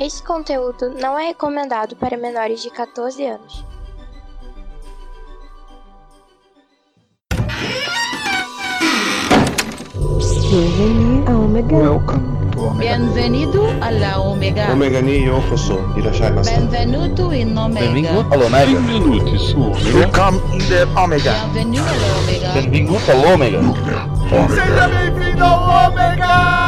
Este conteúdo não é recomendado para menores de 14 anos. Bienvenue à Omega. Welcome to Omega. Bienvenido Omega. Omega ni yokoso. Irashaimase. Benvenuto in Omega. Benvingut all'Omega. Benvenuti su Omega. Welcome in the Omega. Bienvenido alla Omega. Benvingut all'Omega. Seja bem-vindo ao Omega!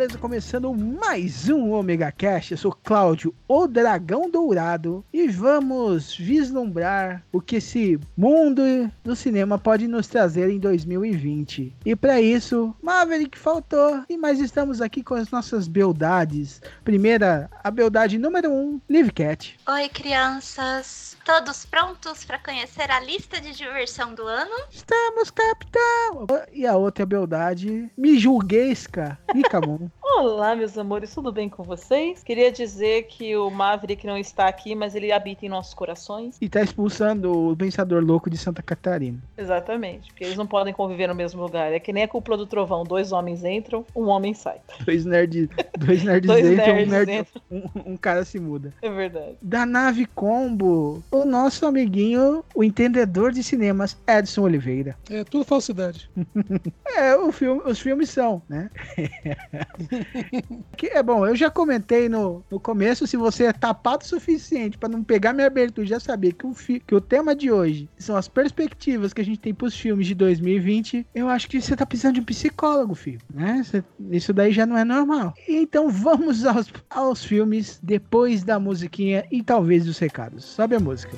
Beleza? Começando mais um Omega Cast. Eu sou Cláudio, o Dragão Dourado, e vamos vislumbrar o que esse mundo do cinema pode nos trazer em 2020. E para isso, Maverick faltou, e mais estamos aqui com as nossas beldades. Primeira, a beldade número 1, um, Liv Cat. Oi, crianças. Todos prontos para conhecer a lista de diversão do ano? Estamos, capitão! E a outra beldade, Mijulguesca, Icamon. Olá, meus amores, tudo bem com vocês? Queria dizer que o Maverick não está aqui, mas ele habita em nossos corações. E tá expulsando o Pensador Louco de Santa Catarina. Exatamente, porque eles não podem conviver no mesmo lugar. É que nem a cúpula do trovão: dois homens entram, um homem sai. Dois nerds, dois nerds Dois entram, nerds um, nerd, entram. um, um cara se muda. É verdade. Da nave Combo, o nosso amiguinho, o entendedor de cinemas, Edson Oliveira. É tudo falsidade. É, o filme, os filmes são, né? que é bom, eu já comentei no, no começo, se você é tapado o suficiente para não pegar minha abertura já saber que o, fi, que o tema de hoje são as perspectivas que a gente tem pros filmes de 2020, eu acho que você tá precisando de um psicólogo, filho, né? Isso daí já não é normal. Então vamos aos, aos filmes depois da musiquinha e talvez dos recados. Sobe a música.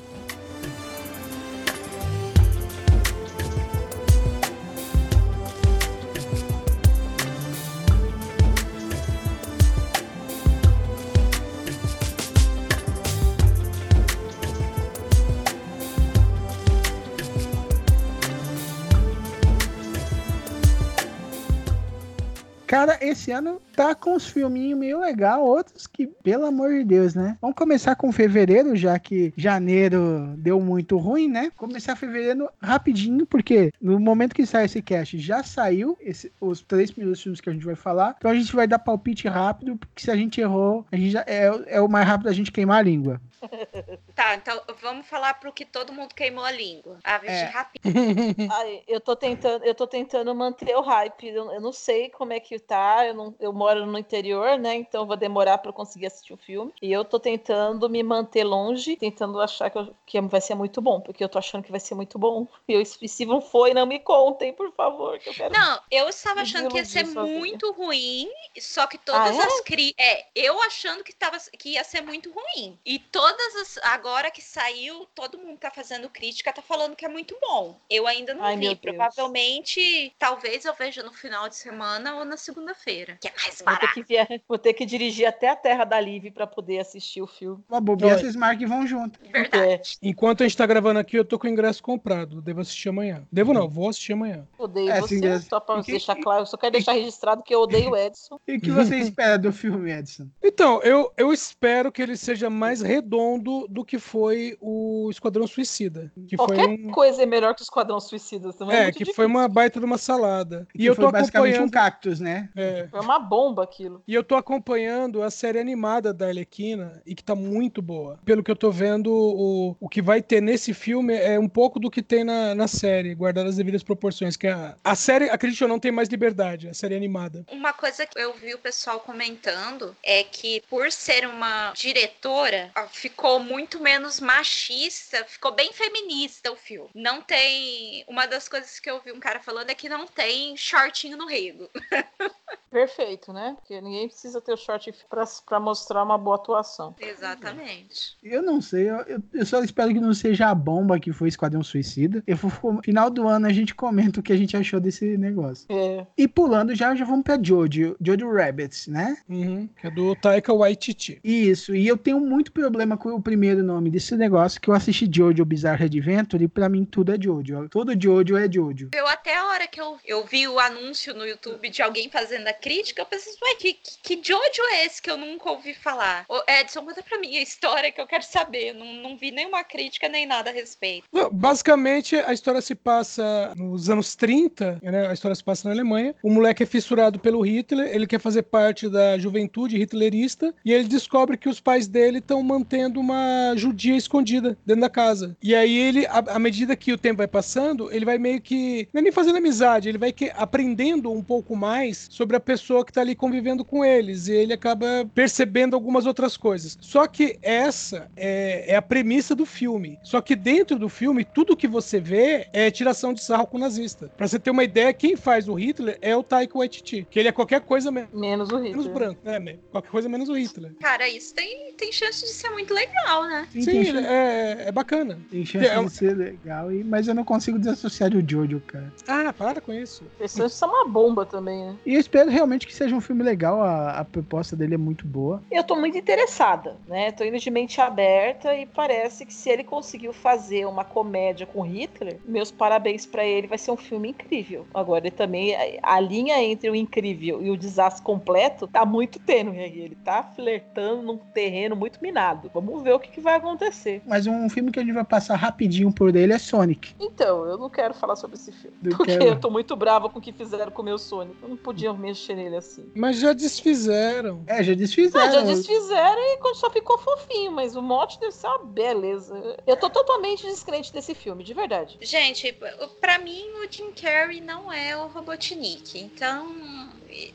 Esse ano tá com uns filminhos meio legal, outros que, pelo amor de Deus, né? Vamos começar com fevereiro, já que janeiro deu muito ruim, né? Começar fevereiro rapidinho, porque no momento que sai esse cast já saiu esse- os três primeiros filmes que a gente vai falar. Então a gente vai dar palpite rápido, porque se a gente errou, a gente já, é, é o mais rápido a gente queimar a língua. Tá, então vamos falar pro que todo mundo queimou a língua. A vestir É. rápido. Ai, eu tô tentando, eu tô tentando manter o hype. Eu, eu não sei como é que tá. Eu, não, eu moro no interior, né? Então eu vou demorar pra eu conseguir assistir o filme. E eu tô tentando me manter longe, tentando achar que, eu- que vai ser muito bom, porque eu tô achando que vai ser muito bom. E, eu, e se não foi, não me contem, por favor, que eu quero. Não, eu estava achando que ia ser sozinha. muito ruim, só que todas Ah, é? as cri... É, eu achando que, tava, que ia ser muito ruim. E todas as. Agora que saiu, todo mundo tá fazendo crítica, tá falando que é muito bom. Eu ainda não Ai, vi. Provavelmente, talvez eu veja no final de semana ou na segunda-feira. Que é mais Vou ter, barato. que via- vou ter que dirigir até a Terra da Liv pra poder assistir o filme. Uma bobeira, Oi. vocês marcam e vão junto. Verdade. Enquanto a gente tá gravando aqui, eu tô com o ingresso comprado. Devo assistir amanhã. Devo não, vou assistir amanhã. Odeio É, você, sim, é. só pra que- deixar claro. Eu só quero deixar registrado que eu odeio o Edson. E o que você espera do filme, Edson? Então, eu, eu espero que ele seja mais redondo do que foi o Esquadrão Suicida. Que foi Qualquer um. coisa é melhor que o Esquadrão Suicida. Também É, muito que difícil. foi uma baita de uma salada. E Que eu foi tô basicamente um acompanhando. cactus, né? é, Foi uma bomba aquilo. E eu tô acompanhando a série animada da Arlequina e que tá muito boa. Pelo que eu tô vendo, o, o que vai ter nesse filme é um pouco do que tem na, na série, guardado as devidas proporções. Que a, a série, acredite ou não, tem mais liberdade, a série animada. Uma coisa que eu vi o pessoal comentando é que, por ser uma diretora, ó, ficou muito menos machista, ficou bem feminista o filme. Não tem. Uma das coisas que eu vi um cara falando é que não tem shortinho no rego. Perfeito, né? Porque ninguém precisa ter o short pra, pra mostrar uma boa atuação. Exatamente. Eu não sei, eu, eu- só espero que não seja a bomba que foi Esquadrão Suicida. Eu vou, no final do ano a gente comenta o que a gente achou desse negócio. É. E pulando já, já vamos pra Jojo, Jojo Rabbit, né? Uhum, que é do Taika Waititi. Isso, e eu tenho muito problema com o primeiro nome desse negócio, que eu assisti Jojo Bizarre Adventure e pra mim tudo é Jojo. Todo Jojo é Jojo. Eu até a hora que eu, eu vi o anúncio no YouTube de alguém fazendo a crítica, eu pensei, ué, que, que, que Jojo é esse que eu nunca ouvi falar? Ô, Edson, conta pra mim a história que eu quero saber. Não, não vi nenhuma crítica nem nada a respeito. Não, Basicamente, a história se passa nos anos 30, né? A história se passa na Alemanha. O moleque é fissurado pelo Hitler, ele quer fazer parte da juventude hitlerista e ele descobre que os pais dele estão mantendo uma judia escondida dentro da casa. E aí ele, à à medida que o tempo vai passando, ele vai meio que não é nem fazendo amizade, ele vai que, aprendendo um pouco mais sobre a pessoa que tá ali convivendo com eles e ele acaba percebendo algumas outras coisas. Só que essa é, é a premissa do filme. Só que dentro do filme, tudo que você vê é tiração de sarro com o nazista. Pra você ter uma ideia, quem faz o Hitler é o Taika Waititi, que ele é qualquer coisa me- Menos o menos Hitler. branco, né? me- Qualquer coisa menos o Hitler. Cara, isso tem, tem chance de ser muito legal, né? Sim, Sim, tem, é, é bacana. tem chance É, de ser legal, e- mas eu não consigo desassociar do Jojo, cara. Ah, para com isso. Pessoas são uma bomba também, né? E eu espero realmente que seja um filme legal, a, a proposta dele é muito boa. Eu tô muito interessada, né? Tô indo de mente aberta e parece que se ele conseguiu fazer uma comédia com Hitler, meus parabéns pra ele, vai ser um filme incrível. Agora, ele também, a linha entre o incrível e o desastre completo tá muito tênue aí. Ele tá flertando num terreno muito minado. Vamos ver o que, que vai acontecer. Mas um filme que a gente vai passar rapidinho por ele é Sonic. Então, eu não quero falar sobre esse filme. Eu Porque quero. eu tô muito brava com o que fizeram com o meu Sonic. Eu não podia mexer nele assim. Mas já desfizeram. É, já Ah, desfizeram. já desfizeram e só ficou fofinho, mas o mote deve ser uma beleza. Eu tô totalmente descrente desse filme, de verdade. Gente, pra mim o Jim Carrey não é o Robotnik. Então,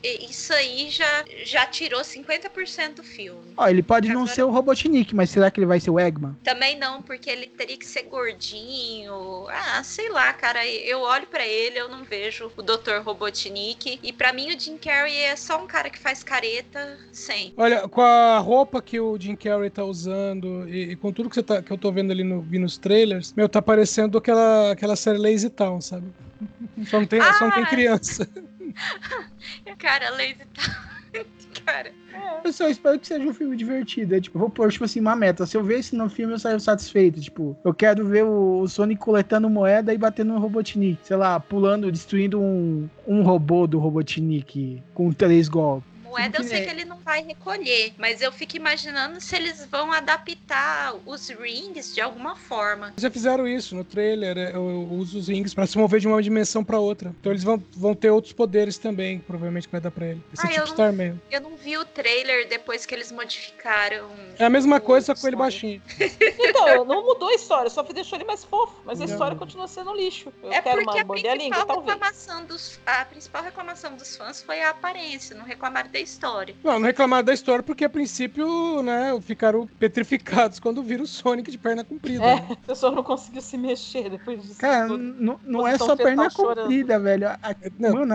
isso aí já, já tirou 50% do filme. Ó, ele pode não Agora- ser o Robotnik, mas será que ele vai ser o Eggman? Também não, porque ele teria que ser gordinho. Ah, sei lá, cara. Eu olho pra ele, eu não vejo o Dr. Robotnik. E pra mim o Jim Carrey é só um cara que faz careta sem. Olha, com a roupa que o Jim Carrey tá usando e, e com tudo que, você tá, que eu tô vendo ali no, vi nos trailers, meu, tá parecendo aquela, aquela série Lazy Town, sabe? Só não tem, só não tem Ah! criança. Cara, lazy tá. cara. Eu só espero que seja um filme divertido. É, tipo, vou pôr, tipo assim, uma meta. Se eu ver esse no filme, eu saio satisfeito. Tipo, eu quero ver o, Sonic coletando moeda e batendo no Robotnik. Sei lá, pulando, destruindo um, um robô do Robotnik com três golpes. Moeda eu que sei que ele não vai recolher, mas eu fico imaginando se eles vão adaptar os rings de alguma forma. Já fizeram isso no trailer, é, eu, uso os rings pra se mover de uma dimensão pra outra. Então eles vão, vão ter outros poderes também, provavelmente que vai dar pra ele. Esse Ah, tipo eu não- Starman. Eu não vi o trailer depois que eles modificaram. É a mesma coisa, só com ele baixinho. Então, não mudou a história, só deixou ele mais fofo. Mas a Não. história continua sendo lixo. Eu É quero porque uma a morder a língua, principal, talvez. reclamação dos, a principal reclamação dos fãs foi a aparência, não reclamaram da história. Não, não reclamaram da história porque a princípio, né, ficaram petrificados quando viram o Sonic de perna comprida. É, né? a pessoa não conseguiu se mexer depois disso. Cara, não é só perna comprida, velho. A- Não. Mano,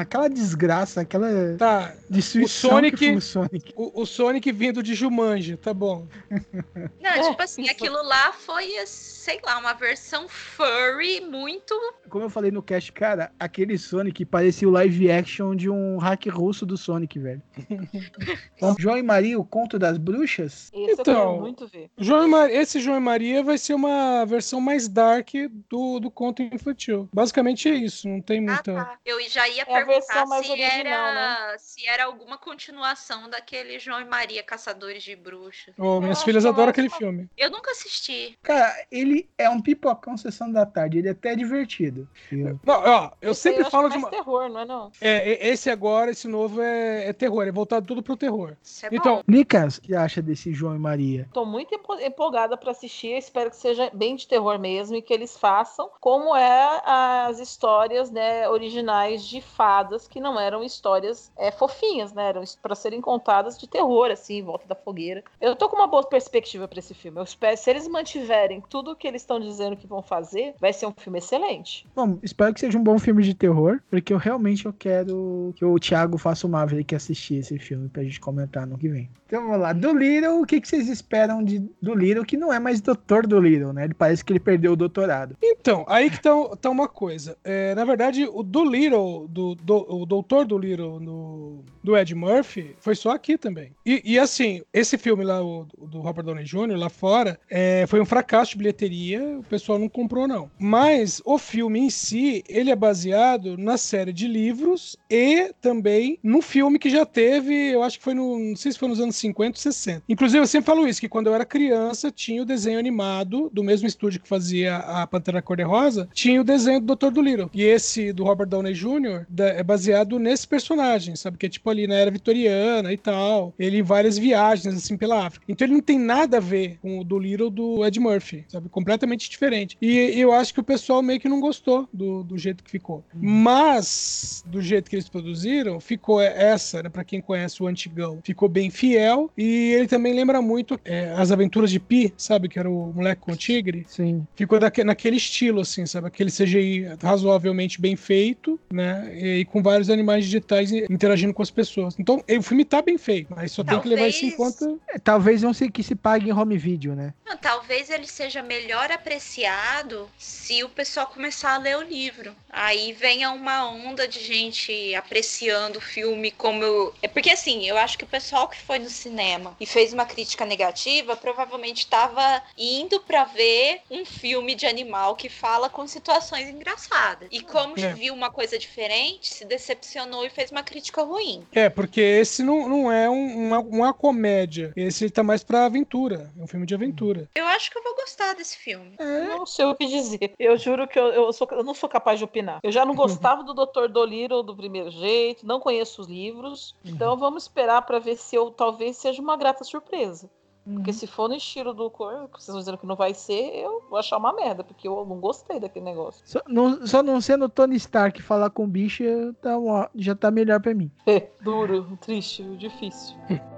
aquela desgraça, aquela Tá, destruição O Sonic- que o Sonic. o, o Sonic vindo de Jumanji, tá bom. Não, É, tipo assim, isso. aquilo lá foi, sei lá, uma versão furry muito. Como eu falei no cast, cara, aquele Sonic parecia o live action de um hack russo do Sonic, velho. Então, João e Maria, o conto das bruxas? Eu Então, quero muito ver. João e Ma- Esse João e Maria vai ser uma versão mais dark do, do conto infantil. Basicamente é isso, não tem Ah, muita. tá. Eu já ia perguntar mais se original, era, se era alguma continuação daquele João e Maria Caçadores de Bruxas. Oh, minhas filhas é adoram mais aquele filme. Eu nunca assisti. Cara, ele é um pipocão sessão da tarde, ele é até divertido. Eu- Não, ó, eu Esse sempre acho falo de é uma. mais terror, não é não? É, esse agora, esse novo é, é terror, é voltado tudo pro terror. Isso é Então. Nicas, o que acha desse João e Maria? Tô muito empo- empolgada pra assistir. Espero que seja bem de terror mesmo e que eles façam como é as histórias, né, originais de fadas que não eram histórias é, fofinhas, né? Eram para serem contadas de terror, assim, em volta da fogueira. Eu tô com uma boa perspectiva para esse filme. Eu espero, se eles mantiverem tudo o que eles estão dizendo que vão fazer, vai ser um filme excelente. Bom, espero que seja um bom filme de terror, porque eu realmente eu quero que o Thiago faça o Maverick assistir esse filme pra gente comentar no que vem. Então vamos lá. Do Little, o que, que vocês esperam de do Little, que não é mais doutor do Little, né? Ele parece que ele perdeu o doutorado. Então, aí que tá, tá uma coisa. É, na verdade, o do Little, do, do, o doutor do Little no, do Ed Murphy, foi só aqui também. E, e assim, esse filme lá, o, do Robert Downey Jr., lá fora, é, foi um fracasso de bilheteria, o pessoal não comprou, não. Mas o filme em si, ele é baseado na série de livros e também no filme que já teve, eu acho que foi no. Não sei se foi nos anos 50 60. Inclusive, eu sempre falo isso, que quando eu era criança, tinha o desenho animado do mesmo estúdio que fazia a Pantera Cor-de-Rosa, tinha o desenho do Dr. Dolittle. E esse do Robert Downey Jr. é baseado nesse personagem, sabe? Que é tipo ali na era vitoriana e tal. Ele em várias viagens, assim, pela África. Então ele não tem nada a ver com o Dolittle do Ed Murphy, sabe? Completamente diferente. E eu acho que o pessoal meio que não gostou do, do jeito que ficou. Mas, do jeito que eles produziram, ficou essa, né? Pra quem conhece o antigão, ficou bem fiel. E ele também lembra muito é, as aventuras de Pi, sabe? Que era o moleque com o tigre. Sim. Ficou daque, naquele estilo, assim, sabe? Aquele CGI razoavelmente bem feito, né? E, e, com vários animais digitais interagindo com as pessoas. Então, o filme tá bem feito, mas só talvez... tem que levar isso em conta. É, talvez não sei que se pague em home video, né? Não, talvez ele seja melhor apreciado se o pessoal começar a ler o livro. Aí venha uma onda de gente apreciando o filme como eu... É porque assim, eu acho que o pessoal que foi no cinema e fez uma crítica negativa provavelmente estava indo para ver um filme de animal que fala com situações engraçadas. E como é. viu uma coisa diferente, se decepcionou e fez uma crítica ruim. É, porque esse não, não é um, uma, uma comédia. Esse tá mais pra aventura. É um filme de aventura. Eu acho que eu vou gostar desse filme. É. Não sei o que dizer. Eu juro que eu, eu, sou, eu não sou capaz de opinar. Eu já não gostava do Dr. Dolittle do primeiro jeito, não conheço os livros. Então vamos esperar para ver se eu talvez seja uma grata surpresa. Porque se for no estilo do cor, que vocês estão dizendo que não vai ser, eu vou achar uma merda, porque eu não gostei daquele negócio. Só não, só não sendo Tony Stark falar com bicho, tá, já tá melhor pra mim. É, duro, triste, difícil.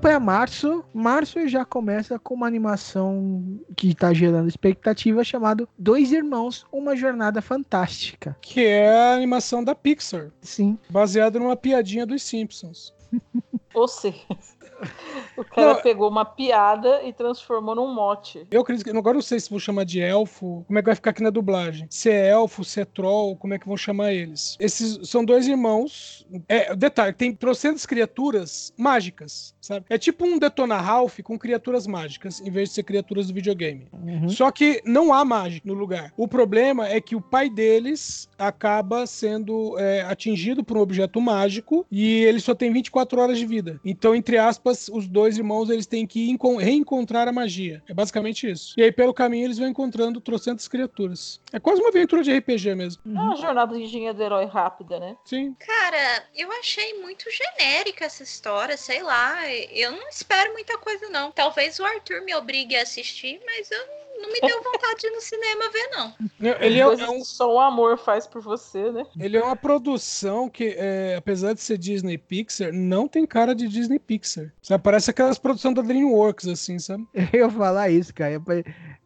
para março. Março já começa com uma animação que está gerando expectativa chamado Dois Irmãos, uma jornada fantástica. Que é a animação da Pixar. Sim. Baseada numa piadinha dos Simpsons. Ou seja, o cara não, pegou uma piada e transformou num mote. Eu acredito que. Agora não sei se vou chamar de elfo. Como é que vai ficar aqui na dublagem? Se é elfo, se é troll, como é que vão chamar eles? Esses são dois irmãos. É, detalhe, tem trocentas criaturas mágicas, sabe? É tipo um Detona Ralph com criaturas mágicas, em vez de ser criaturas do videogame. Uhum. Só que não há mágica no lugar. O problema é que o pai deles acaba sendo é, atingido por um objeto mágico e ele só tem 24 horas de vida. Então, entre aspas, os dois irmãos eles têm que reencontrar a magia. É basicamente isso. E aí, pelo caminho, eles vão encontrando trocentas criaturas. É quase uma aventura de RPG mesmo. É uma jornada de engenharia do herói rápida, né? Sim. Cara, eu achei muito genérica essa história, sei lá. Eu não espero muita coisa, não. Talvez o Arthur me obrigue a assistir, mas eu não me deu vontade de ir no cinema ver, não. Ele é, é um... Só o amor faz por você, né? Ele é uma produção que, é, apesar de ser Disney Pixar, não tem cara de Disney Pixar. Sabe? Parece aquelas produções da DreamWorks, assim, sabe? Eu ia falar isso, cara.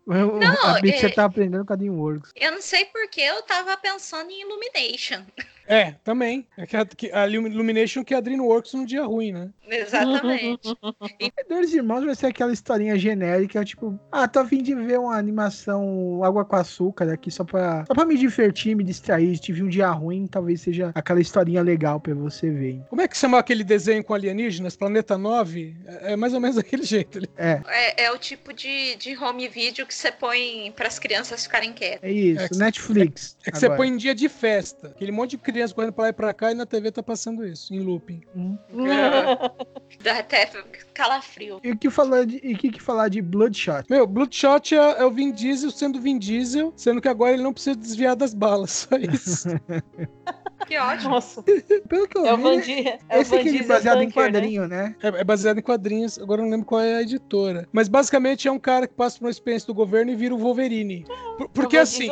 Não, a Pixar é... tá aprendendo com a DreamWorks. Eu não sei porque eu tava pensando em Illumination. É, também. É que a, que a Illumination que é a DreamWorks num dia ruim, né? Exatamente. e... Dois Irmãos vai ser aquela historinha genérica, tipo, ah, tô a fim de ver uma animação água com açúcar aqui só pra, só pra me divertir, me distrair. Se tive um dia ruim, talvez seja aquela historinha legal pra você ver. Como é que chama aquele desenho com alienígenas? Planeta 9? É, é mais ou menos daquele jeito ali. É. É, é o tipo de, de home video que você põe pras crianças ficarem quietas. É isso, é Netflix. É, é que agora. você põe em dia de festa. Aquele monte de criança correndo pra lá e pra cá e na TV tá passando isso, em looping. Hum. Dá até calafrio. E o que falar de, e que, que falar de Bloodshot? Meu, Bloodshot é, é, o Vin Diesel sendo Vin Diesel, sendo que agora ele não precisa desviar das balas, só isso. Que ótimo. Nossa, Pelo que eu é o vi, Van Di- é o esse aqui é Diesel baseado em né? quadrinho, né? É, é baseado em quadrinhos, agora eu não lembro qual é a editora. Mas basicamente é um cara que passa por uma experiência do governo e vira o Wolverine. Por- porque É o assim,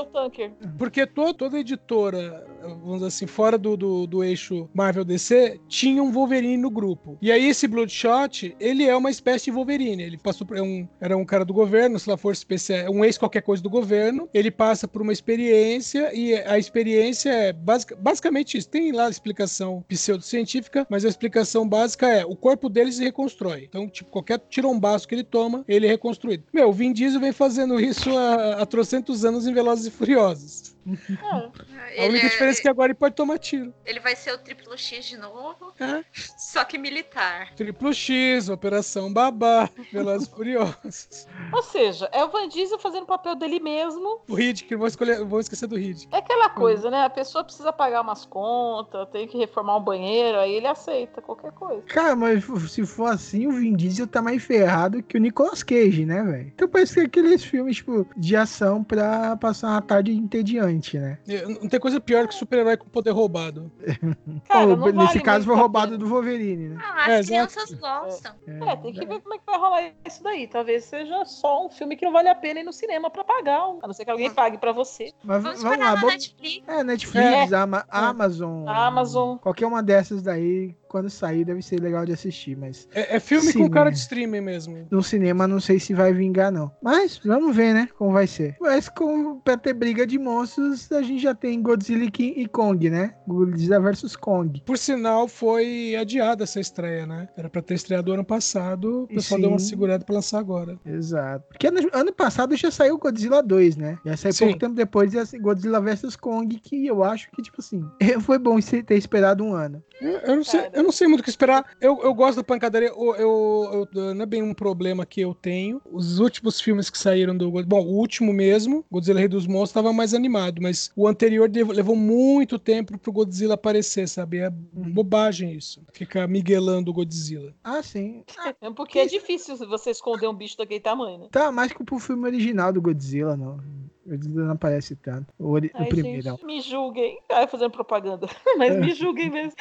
porque to- toda editora, vamos dizer assim, fora do, do, do eixo Marvel DC, tinha um Wolverine no grupo. E aí esse Bloodshot, ele é uma espécie de Wolverine. Ele passou por é um, era um cara do governo, se lá for especial, um ex qualquer coisa do governo. Ele passa por uma experiência e a experiência é basic, basicamente isso. Tem lá a explicação pseudocientífica, mas a explicação básica é o corpo dele se reconstrói. Então, tipo, qualquer tirombaço que ele toma, ele é reconstruído. Meu, o Vin Diesel vem fazendo isso há, há trocentos anos em Velozes e Furiosos. A única Ele, diferença é que agora ele pode tomar tiro. ele vai ser o triplo X de novo, É. só que militar. Triplo X, Operação Babá, Velozes e Furiosos. Ou seja, é o Van Diesel fazendo o papel dele mesmo. O Riddick, vou, escolher, vou esquecer do Riddick. É aquela coisa, né? A pessoa precisa pagar umas contas, tem que reformar um banheiro, aí ele aceita qualquer coisa. Cara, mas se for assim, o Vin Diesel tá mais ferrado que o Nicolas Cage, né, velho? Então parece que é aqueles filmes, tipo, de ação pra passar uma tarde entediante, né? É, Não tem coisa pior que super-herói com poder roubado. Cara, Ou, não nesse vale caso, foi roubado do Wolverine, né? Ah, as É, exato. crianças gostam. É, tem que ver como é que vai rolar isso daí. Talvez seja só um filme que não vale a pena ir no cinema pra pagar. A não ser que alguém pague pra você. Mas Vamos vamos lá, na Netflix. É, Netflix, Ama- Amazon. A Amazon. Qualquer uma dessas daí, quando sair, deve ser legal de assistir, mas É, é filme Sim, com cara de streaming mesmo. no cinema não sei se vai vingar, não. Mas vamos ver, né? Como vai ser. Mas com, pra ter briga de monstros, a gente já tem Godzilla e King- e Kong, né? Godzilla vs Kong. Por sinal, foi adiada essa estreia, né? Era pra ter estreado ano passado, o pessoal Sim. deu uma segurada pra lançar agora. Exato. Porque ano, passado já saiu Godzilla 2, né? Já saiu Sim. pouco tempo depois Godzilla vs Kong, que eu acho que, tipo assim, foi bom ter esperado um ano. Eu, não sei, eu não sei muito o que esperar. Eu, eu gosto da pancadaria. Eu, eu- eu- não é bem um problema que eu tenho. Os últimos filmes que saíram do. Bom, o último mesmo, Godzilla Rei dos Monstros, estava mais animado, mas o anterior levou muito tempo pro Godzilla aparecer, sabe? É bobagem isso. Ficar miguelando o Godzilla. Ah, sim. É porque é difícil você esconder um bicho daquele tamanho, né? Tá mais que pro filme original do Godzilla, não. Godzilla não aparece tanto. O, ori- o Ai, primeiro. gente, me julguem. Ai, fazendo propaganda. Mas É. me julguem mesmo.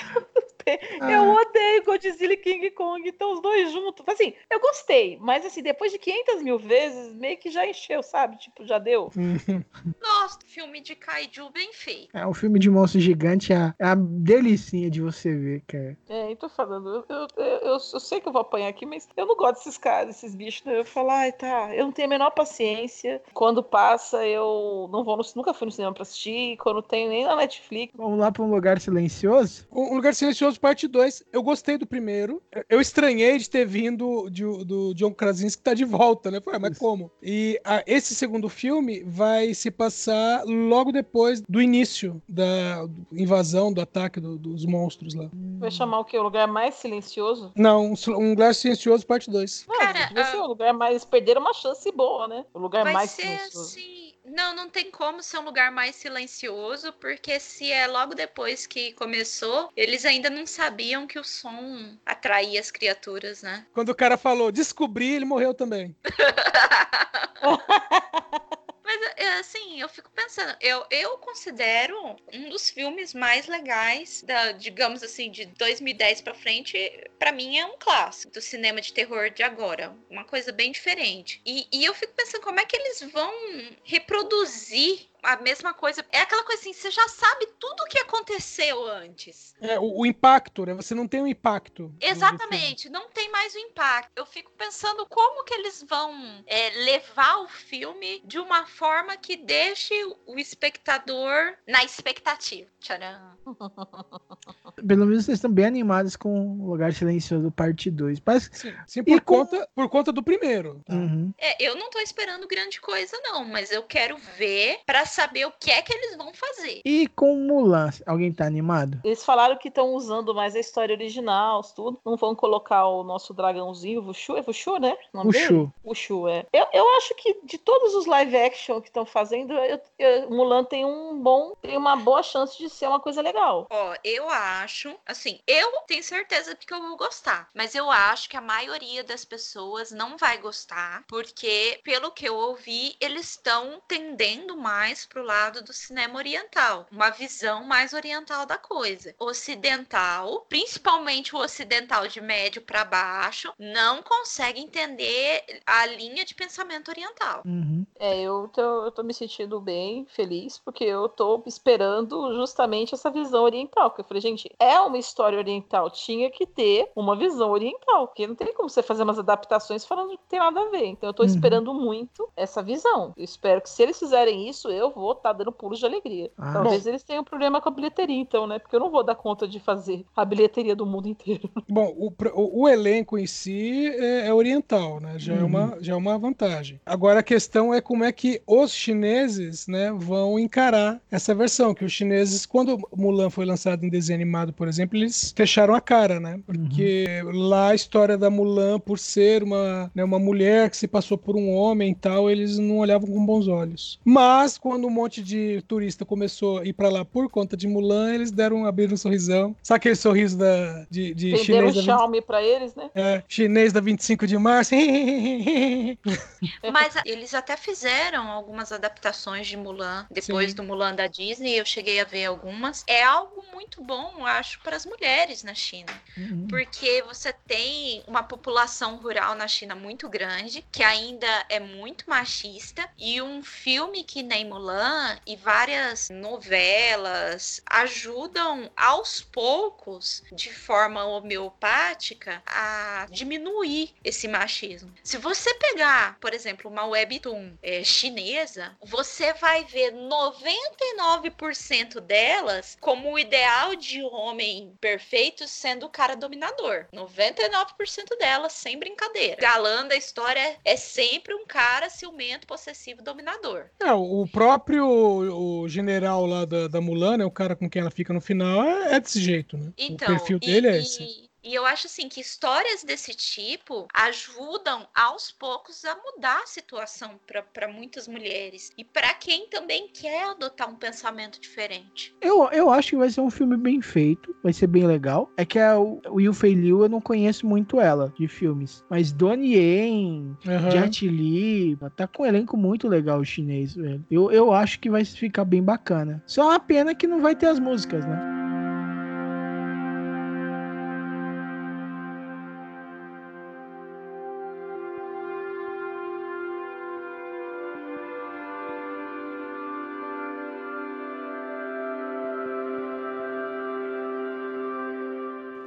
Ah. Eu odeio Godzilla e King Kong, então os dois juntos. Assim, eu gostei, mas assim, depois de 500 mil vezes, meio que já encheu, sabe? Tipo, já deu. Nossa, filme de kaiju bem feito. É um filme de monstro gigante, é a, é a delicinha de você ver, cara. É, então falando, eu, eu, eu, eu- eu sei que eu vou apanhar aqui, mas eu não gosto desses caras, desses bichos. Né? Eu falo, ai, tá, eu não tenho a menor paciência. Quando passa, eu não vou no, nunca fui no cinema pra assistir. Quando tem nem na Netflix. Vamos lá pra um lugar silencioso? Um Lugar Silencioso, parte 2. Eu gostei do primeiro. Eu estranhei de ter vindo de- do John Krasinski que tá de volta, né? Falei, ah, mas como? E ah, esse segundo filme vai se passar logo depois do início da invasão, do ataque do- dos monstros lá. Vai chamar o quê? O lugar mais silencioso? Não, um um Lugar Silencioso, parte 2. Não, Cara, devia ser o lugar mais. Perderam uma chance boa, né? O lugar Vai mais ser silencioso. assim. Não, não tem como ser um lugar mais silencioso, porque se é logo depois que começou, eles ainda não sabiam que o som atraía as criaturas, né? Quando o cara falou descobri, ele morreu também. Mas é, assim, eu fico pensando, eu, eu considero um dos filmes mais legais da, digamos assim, de 2010 pra frente, pra mim é um clássico do cinema de terror de agora, uma coisa bem diferente. E, e eu fico pensando como é que eles vão reproduzir a mesma coisa. É aquela coisa assim, você já sabe tudo o que aconteceu antes. É, o, o impacto, né? Você não tem o impacto. do- do filme. Exatamente, não tem mais o impacto. Eu fico pensando como que eles vão é, levar o filme de uma forma que deixe o espectador na expectativa. Tcharam. Pelo menos vocês estão bem animados com o Lugar Silencioso Parte 2. Parece... Sim, sim, por, com- conta, por conta do primeiro. tá? Uhum. É, eu não tô esperando grande coisa, não, mas eu quero ver pra saber o que é que eles vão fazer. E com Mulan, alguém tá animado? Eles falaram que estão usando mais a história original, tudo. Não vão colocar o nosso dragãozinho, o Wushu. É Wushu, né? O? Wushu. Wushu, é. Eu, eu acho que de todos os live action que estão fazendo, eu- eu- Mulan tem um bom, tem uma boa chance de ser uma coisa legal. Ó, eu acho, assim, eu tenho certeza de que eu vou gostar, mas eu acho que a maioria das pessoas não vai gostar, porque, pelo que eu ouvi, eles estão tendendo mais mais pro lado do cinema oriental, uma visão mais oriental da coisa. Ocidental, principalmente o ocidental de médio para baixo, não consegue entender a linha de pensamento oriental. Uhum. É, eu tô, eu tô me sentindo bem, feliz, porque eu tô esperando justamente essa visão oriental. Porque eu falei, gente, é uma história oriental, tinha que ter uma visão oriental, porque não tem como você fazer umas adaptações falando que tem nada a ver. Então eu tô Uhum. esperando muito essa visão. Eu espero que se eles fizerem isso, eu vou estar dando pulos de alegria. Ah, Talvez eles tenham problema com a bilheteria, então, né? Porque eu não vou dar conta de fazer a bilheteria do mundo inteiro. Bom, o, o- o elenco em si é, é oriental, né? Já, é Uhum. uma, já é uma vantagem. Agora a questão é como é que os chineses né, vão encarar essa versão. Que os chineses, quando Mulan foi lançado em desenho animado, por exemplo, eles fecharam a cara, né? Porque lá a história da Mulan, por ser uma, né, uma mulher que se passou por um homem e tal, eles não olhavam com bons olhos. Mas quando um monte de turista começou a ir pra lá por conta de Mulan, eles deram abrir um sorrisão. Sabe aquele sorriso da, de, de Venderam chinês o da 20 Xiaomi pra eles, né? é, chinês da 25 de março. Mas eles até fizeram algumas adaptações de Mulan depois Sim. do Mulan da Disney. Eu cheguei a ver algumas. É algo muito bom, eu acho, para as mulheres na China. Uhum. Porque você tem uma população rural na China muito grande, que ainda é muito machista, e um filme que nem Mulan e várias novelas ajudam aos poucos, de forma homeopática, a diminuir esse machismo. Se você pegar, por exemplo, uma webtoon eh, chinesa, você vai ver 99% delas como o ideal de homem perfeito sendo o cara dominador. 99% delas, sem brincadeira. Galã da história é sempre um cara ciumento, possessivo, dominador. É, o próprio o general lá da, da Mulan, né, o cara com quem ela fica no final, é, é desse jeito, né? Então, o perfil e- dele é e- esse. E eu acho assim que histórias desse tipo ajudam aos poucos a mudar a situação para muitas mulheres e para quem também quer adotar um pensamento diferente. Eu, eu acho que vai ser um filme bem feito, vai ser bem legal. É que a o Will Fei Liu eu não conheço muito ela de filmes, mas Donnie Yen, Aham. Jet Li, tá com um elenco muito legal o chinês, velho. Eu, eu acho que vai ficar bem bacana. Só uma pena que não vai ter as músicas, né?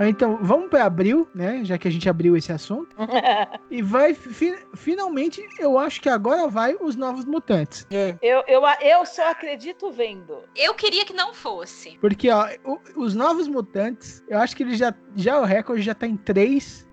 Então, vamos para abril, né? Já que a gente abriu esse assunto. E vai, fi- finalmente, eu acho que agora vai os Novos Mutantes. É. Eu, eu, eu só acredito vendo. Eu queria que não fosse. Porque, ó, o- os Novos Mutantes, eu acho que ele já, já o recorde já tá em três.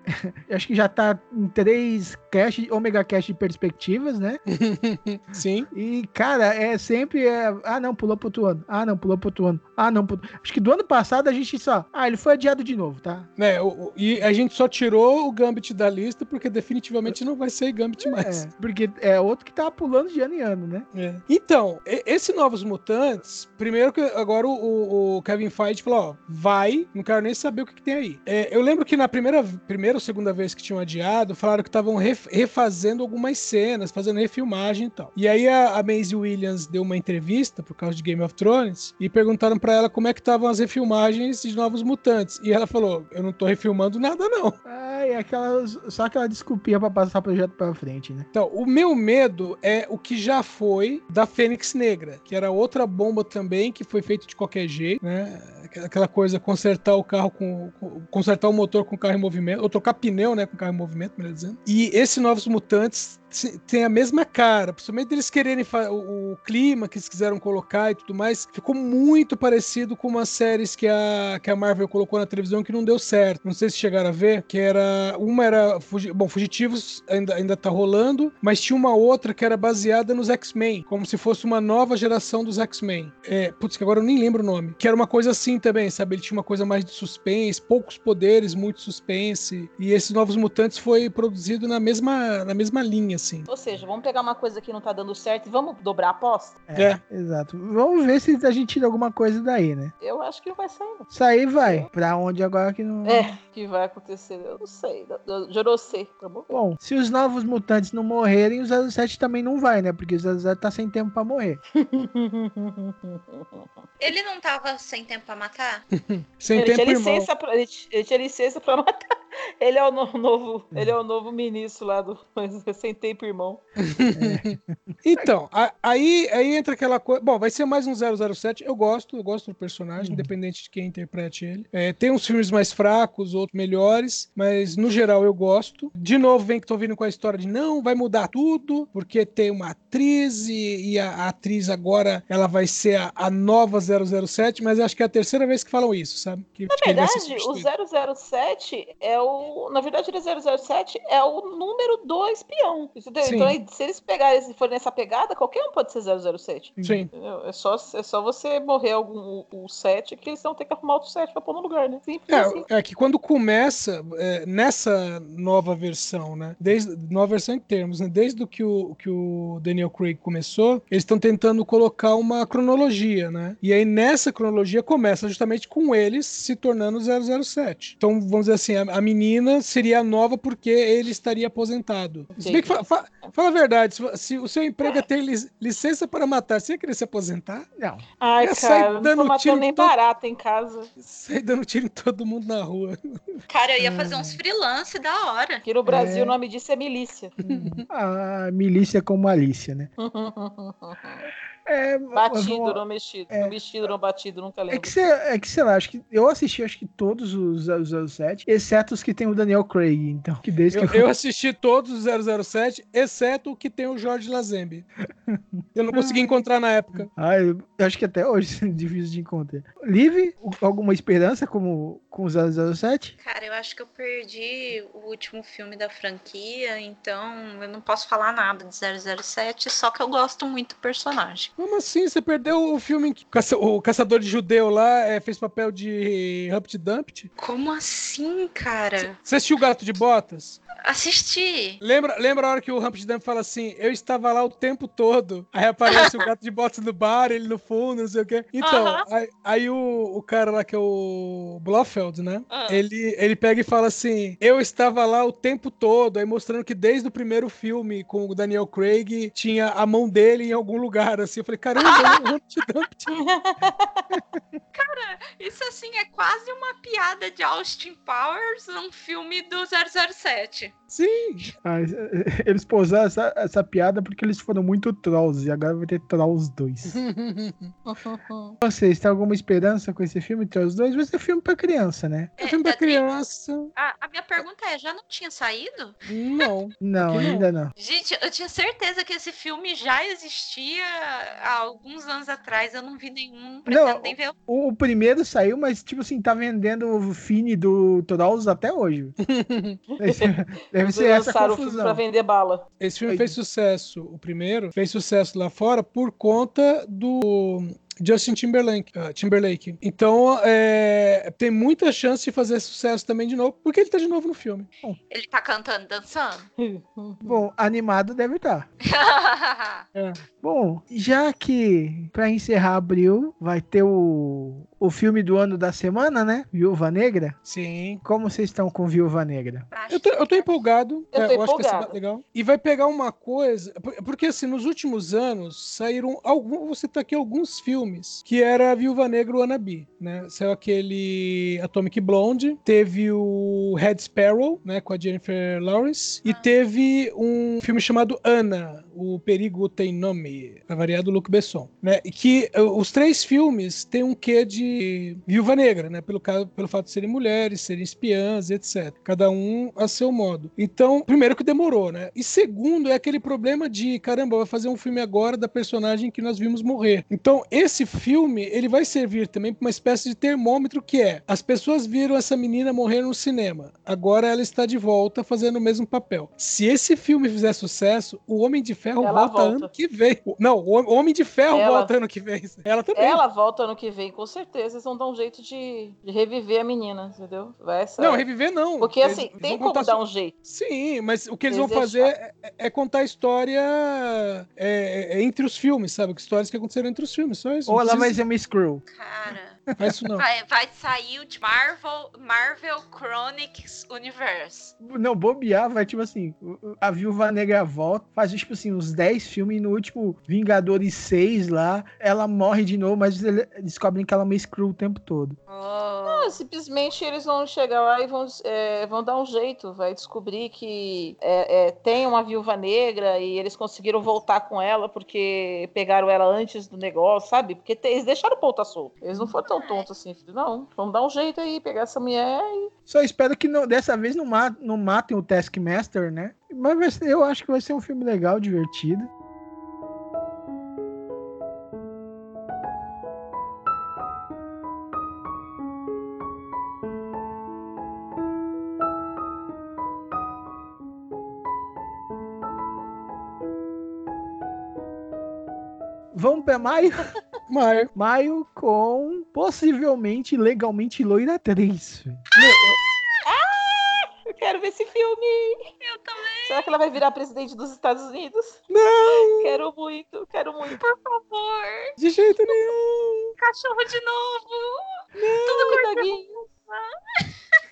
Acho que já tá em três cast, Omega Cast de perspectivas, né? Sim. E, cara, é sempre. É, ah, não, pulou pro outro ano. Ah, não, pulou pro outro ano. Ah, não, pulou. Acho que do ano passado a gente só. Ah, ele foi adiado de novo, tá? Né, o- e a gente só tirou o Gambit da lista porque definitivamente não vai ser Gambit mais. É, porque é outro que tava pulando de ano em ano, né? É. Então, esse Novos Mutantes, primeiro que agora o- o, o Kevin Feige falou, ó, vai, não quero nem saber o que, que tem aí. É, eu lembro que na primeira, primeira ou segunda vez que tinham adiado, falaram que estavam ref- refazendo algumas cenas, fazendo refilmagem e tal. E aí a, a Maisie Williams deu uma entrevista por causa de Game of Thrones e perguntaram pra ela como é que estavam as refilmagens de Novos Mutantes. E ela falou, eu não tô refilmando nada não. Ai, aquela, só aquela desculpinha pra passar o projeto pra frente, né? Então, o meu medo é o que já foi da Fênix Negra, que era outra bomba também, que foi feito de qualquer jeito, né? Aquela coisa, consertar o carro com. com- consertar o motor com o carro em movimento, ou trocar pneu, né? Com carro em movimento, melhor dizendo. E esse Novos Mutantes tem a mesma cara, principalmente eles quererem o, o clima que eles quiseram colocar e tudo mais, ficou muito parecido com umas séries que a, que a Marvel colocou na televisão que não deu certo. Não sei se chegaram a ver, que era uma era fugi- bom, Fugitivos ainda ainda tá rolando, mas tinha uma outra que era baseada nos X-Men, como se fosse uma nova geração dos X-Men. É, putz, que agora eu nem lembro o nome. Que era uma coisa assim também, sabe? Ele tinha uma coisa mais de suspense, poucos poderes, muito suspense. E esses Novos Mutantes foi produzido na mesma na mesma linha assim. Ou seja, vamos pegar uma coisa que não tá dando certo e vamos dobrar a aposta? É. Exato. Vamos ver se a gente tira alguma coisa daí, né? Eu acho que não vai sair, não. Isso aí vai. Pra onde agora que não. É, que vai acontecer, eu não sei. Jorocê. Bom, se os novos mutantes não morrerem, o 07 também não vai, né? Porque o 07 tá sem tempo pra morrer. Ele não tava sem tempo pra matar? Sem ele, tempo, tinha irmão. pra, ele, ele tinha licença pra matar. Ele é o no- novo, ele é o novo ministro lá do sem tempo, irmão. Então, a- aí, aí entra aquela coisa. Bom, vai ser mais um 007. Eu gosto, eu gosto do personagem, independente de quem interprete ele. É, tem uns filmes mais fracos, outros melhores, mas no geral eu gosto. De novo, vem que tô vindo com a história de não, vai mudar tudo, porque tem uma atriz e, e a, a atriz agora ela vai ser a, a nova 007, mas acho que é a terceira vez que falam isso, sabe? Que, Na verdade, o 007 é o. Na verdade, ele é 007 é o número do espião. Entendeu? Sim. Então, aí, se eles pegarem, se forem nessa pegada, qualquer um pode ser 007. Sim. Entendeu? É só, é só você morrer algum, o, o 7 que eles vão ter que arrumar outro 7 pra pôr no lugar, né? Simples assim. É, é que quando começa é, nessa nova versão, né? Desde nova versão em termos, né? Desde que o, que o Daniel Craig começou, eles estão tentando colocar uma cronologia, né? E aí nessa cronologia começa justamente com eles se tornando 007. Então vamos dizer assim, a, a menina seria a nova porque ele estaria aposentado. Se bem que fa- fa- fala a verdade, se, o seu emprego é ter lic- licença para matar, você ia querer se aposentar? Não. Ai, Ia sair cara, não tô matando em nem todo- barata em casa. Sair dando tiro em todo mundo na rua. Cara, eu ia fazer uns freelance da hora. Aqui no Brasil É. o nome disso é milícia. A milícia com malícia, né? É, Batido, não mexido. Não mexido, não batido, nunca É lembro. que, cê, é que, sei lá, acho que eu assisti acho que todos os 007, exceto os que tem o Daniel Craig, então, que desde Eu, que eu assisti todos os 007, exceto o que tem o Jorge Lazembe. Eu não consegui encontrar na época. Ah, eu eu acho que até hoje é difícil de encontrar. Live, alguma esperança como com o 007? Cara, eu acho que eu perdi o último filme da franquia, então eu não posso falar nada de 007, só que eu gosto muito do personagem. Como assim? Você perdeu o filme em que o caça- o caçador de judeu lá é, fez papel de Humpty Dumpty? Como assim, cara? Você assistiu o Gato de Botas? Assisti. Lembra, lembra a hora que o Humpty Dumpty fala assim, eu estava lá o tempo todo. Aí aparece o Gato de Botas no bar, ele no fundo, não sei o quê. Então, Aham. aí, aí o, o cara lá que é o Blofeld, né? Ah. Ele, ele pega e fala assim, eu estava lá o tempo todo. Aí mostrando que desde o primeiro filme com o Daniel Craig, tinha a mão dele em algum lugar, assim. Eu falei, caramba, é o Humpty Dumpty. Cara, isso assim é quase uma piada de Austin Powers num filme do 007. Sim. Ah, eles pousaram essa, essa piada porque eles foram muito trolls, e agora vai ter Trolls 2. Vocês têm alguma esperança com esse filme, Trolls 2? Vai ser filme pra criança, né? É filme pra criança. Ah, a minha pergunta é, já não tinha saído? Não. Não. ainda não. Gente, eu tinha certeza que esse filme já existia há alguns anos atrás. Eu não vi nenhum, pretendo Não, nem ver. o- O, o primeiro saiu, mas, tipo assim, tá vendendo o Fini do Trolls até hoje. Deve ser, deve ser essa lançaram o filme confusão. pra vender bala. Esse filme fez sucesso, o primeiro, fez sucesso lá fora por conta do Justin Timberlake. ah, Timberlake. Então, é, tem muita chance de fazer sucesso também de novo, porque ele tá de novo no filme. Bom, Ele tá cantando, dançando? Bom, animado deve estar. Bom, já que pra encerrar abril vai ter o, o filme do ano da semana, né? Viúva Negra. Sim. Como vocês estão com Viúva Negra? Eu tô, eu tô empolgado. Eu é, tô acho que vai ser empolgada. legal. E vai pegar uma coisa. por- Porque, assim, nos últimos anos saíram. Algum, vou citar aqui alguns filmes que era a Viúva Negra Wannabe, né? Saiu aquele Atomic Blonde, teve o Red Sparrow, né? Com a Jennifer Lawrence, e teve um filme chamado Ana, O Perigo Tem Nome, pra variar do Luc Besson, né? Que uh, os três filmes têm um quê de Viúva Negra, né? Pelo, caso, pelo fato de serem mulheres, serem espiãs, etc. Cada um a seu modo. Então, primeiro que demorou, né? E segundo é aquele problema de, caramba, vai fazer um filme agora da personagem que nós vimos morrer. Então, esse filme, ele vai servir também para uma espécie de termômetro que é, as pessoas viram essa menina morrer no cinema. Agora ela está de volta fazendo o mesmo papel. Se esse filme fizer sucesso, o Homem de Ferro Ela volta, volta. ano que vem. Não, o Hom- o Homem de Ferro Ela- volta ano que vem. Ela também. Ela volta ano que vem, com certeza. Eles vão dar um jeito de, de reviver a menina, entendeu? Vai essa... Não, reviver não. Porque Eles- assim, eles tem como dar um jeito. Sim, mas o que eles Eles vão fazer é, é contar a história é, é, entre os filmes, sabe? Histórias que aconteceram entre os filmes, só isso. Ou ela vai ser uma Screw. Cara, Faz isso não. Vai, vai sair o Marvel, Marvel Chronicles Universe. Não, bobear, vai tipo assim, a Viúva Negra volta, faz tipo assim, uns 10 filmes e no último Vingadores 6 lá, ela morre de novo, mas ele- descobrem que ela é uma Screw o tempo todo. Não, simplesmente eles vão chegar lá e vão, é, vão dar um jeito, vai descobrir que é, é, tem uma viúva negra e eles conseguiram voltar com ela porque pegaram ela antes do negócio, sabe? Porque te- eles deixaram o ponta solto. Eles não foram tão tontos assim, filho. Não, vamos dar um jeito aí, pegar essa mulher e. Só espero que não- dessa vez não, ma- não matem o Taskmaster, né? Mas vai ser- eu acho que vai ser um filme legal, divertido. Vamos pra maio? Maio. Maio com possivelmente legalmente loira 3. Eu quero ver esse filme! Eu também! Será que ela vai virar presidente dos Estados Unidos? Não! Quero muito, quero muito. Por favor! De jeito nenhum! Cachorro de novo! Tudo doguinho.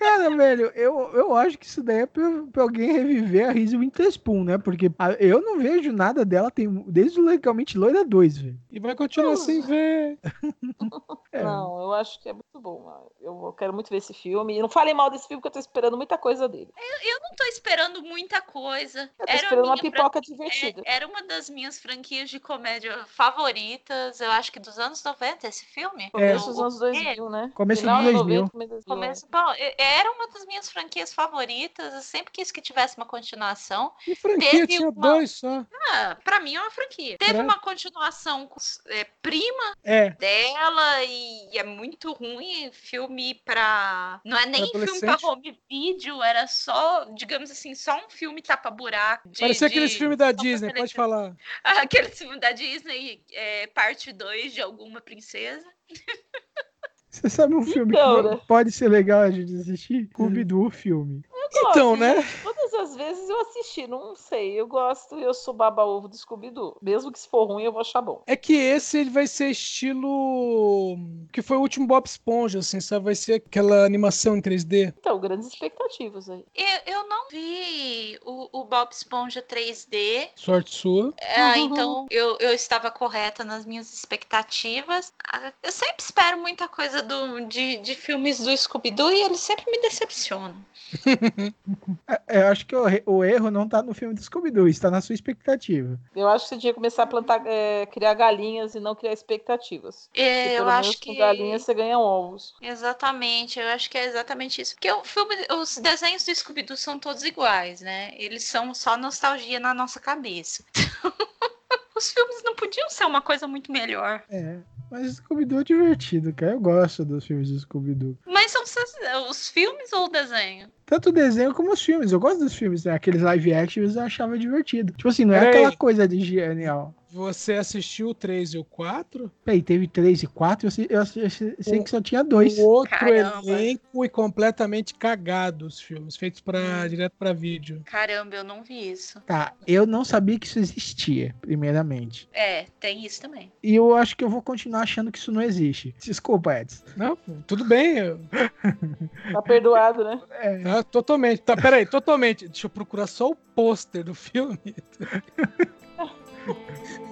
Cara, velho, eu, eu acho que isso daí é pra, pra alguém reviver a Reese Witherspoon, né? Porque a- eu não vejo nada dela tem, desde o Legalmente Loira 2, velho. E vai continuar sem ver. É. Não, eu acho que é muito bom. Eu quero muito ver esse filme. E não falei mal desse filme, porque eu tô esperando muita coisa dele. Eu, eu não tô esperando muita coisa. Eu tô Era esperando uma pipoca fran- divertida. é- Era uma das minhas franquias de comédia favoritas, eu acho que dos anos 90, esse filme. Começo O- dos anos 2000, né? Começo de de 2000. 90, começo de 2000, Começo, bom, e- era uma das minhas franquias favoritas. Eu sempre quis que tivesse uma continuação. E franquia Teve tinha uma- dois só. Ah, pra mim é uma franquia. Teve uma continuação com é, prima É. dela e é muito ruim. Filme pra. Não é nem filme pra home video, era só, digamos assim, só um filme tapa-buraco. Parecia de- aqueles filmes da Disney, pode falar. Aquele filme da Disney, é, parte 2 de alguma princesa. Você sabe um filme Então, que né? pode ser legal a gente assistir? Scooby-Doo filme. Então, né? Todas as vezes eu assisti, não sei. Eu gosto, eu sou baba-ovo do Scooby-Doo. Mesmo que se for ruim, eu vou achar bom. É que esse ele vai ser estilo. Que foi o último Bob Esponja, assim, sabe? Vai ser aquela animação em 3D. Então, grandes expectativas aí. Eu, eu não vi o, o Bob Esponja 3D. Sorte sua. Ah, Uhum. então eu, eu estava correta nas minhas expectativas. Ah, Eu sempre espero muita coisa do, de, de filmes do Scooby-Doo e eles sempre me decepcionam. É, Eu acho que o, o erro não tá no filme do Scooby-Doo, está na sua expectativa. Eu acho que você tinha que começar a plantar, é, criar galinhas e não criar expectativas. É, Porque eu acho que. com galinhas você ganha ovos. Exatamente, eu acho que é exatamente isso. Porque o filme, os desenhos do Scooby-Doo são todos iguais, né? Eles são só nostalgia na nossa cabeça. Os filmes não podiam ser uma coisa muito melhor. É, mas Scooby-Doo é divertido, cara. Eu gosto dos filmes do Scooby-Doo. Mas são os filmes ou o desenho? Tanto o desenho como os filmes. Eu gosto dos filmes, né? Aqueles live actions eu achava divertido. Tipo assim, não é Peraí. aquela coisa de genial. Você assistiu o 3 e o 4? Peraí, teve três e quatro, eu sei, eu sei- eu sei que só tinha dois. O outro Caramba. elenco e completamente cagado os filmes, feitos para direto pra vídeo. Caramba, eu não vi isso. Tá, eu não sabia que isso existia, primeiramente. É, tem isso também. E eu acho que eu vou continuar achando que isso não existe. Desculpa, Edson. Não, tudo bem. eu- Tá perdoado, né? Totalmente. Tá, peraí, totalmente. Deixa eu procurar só o pôster do filme.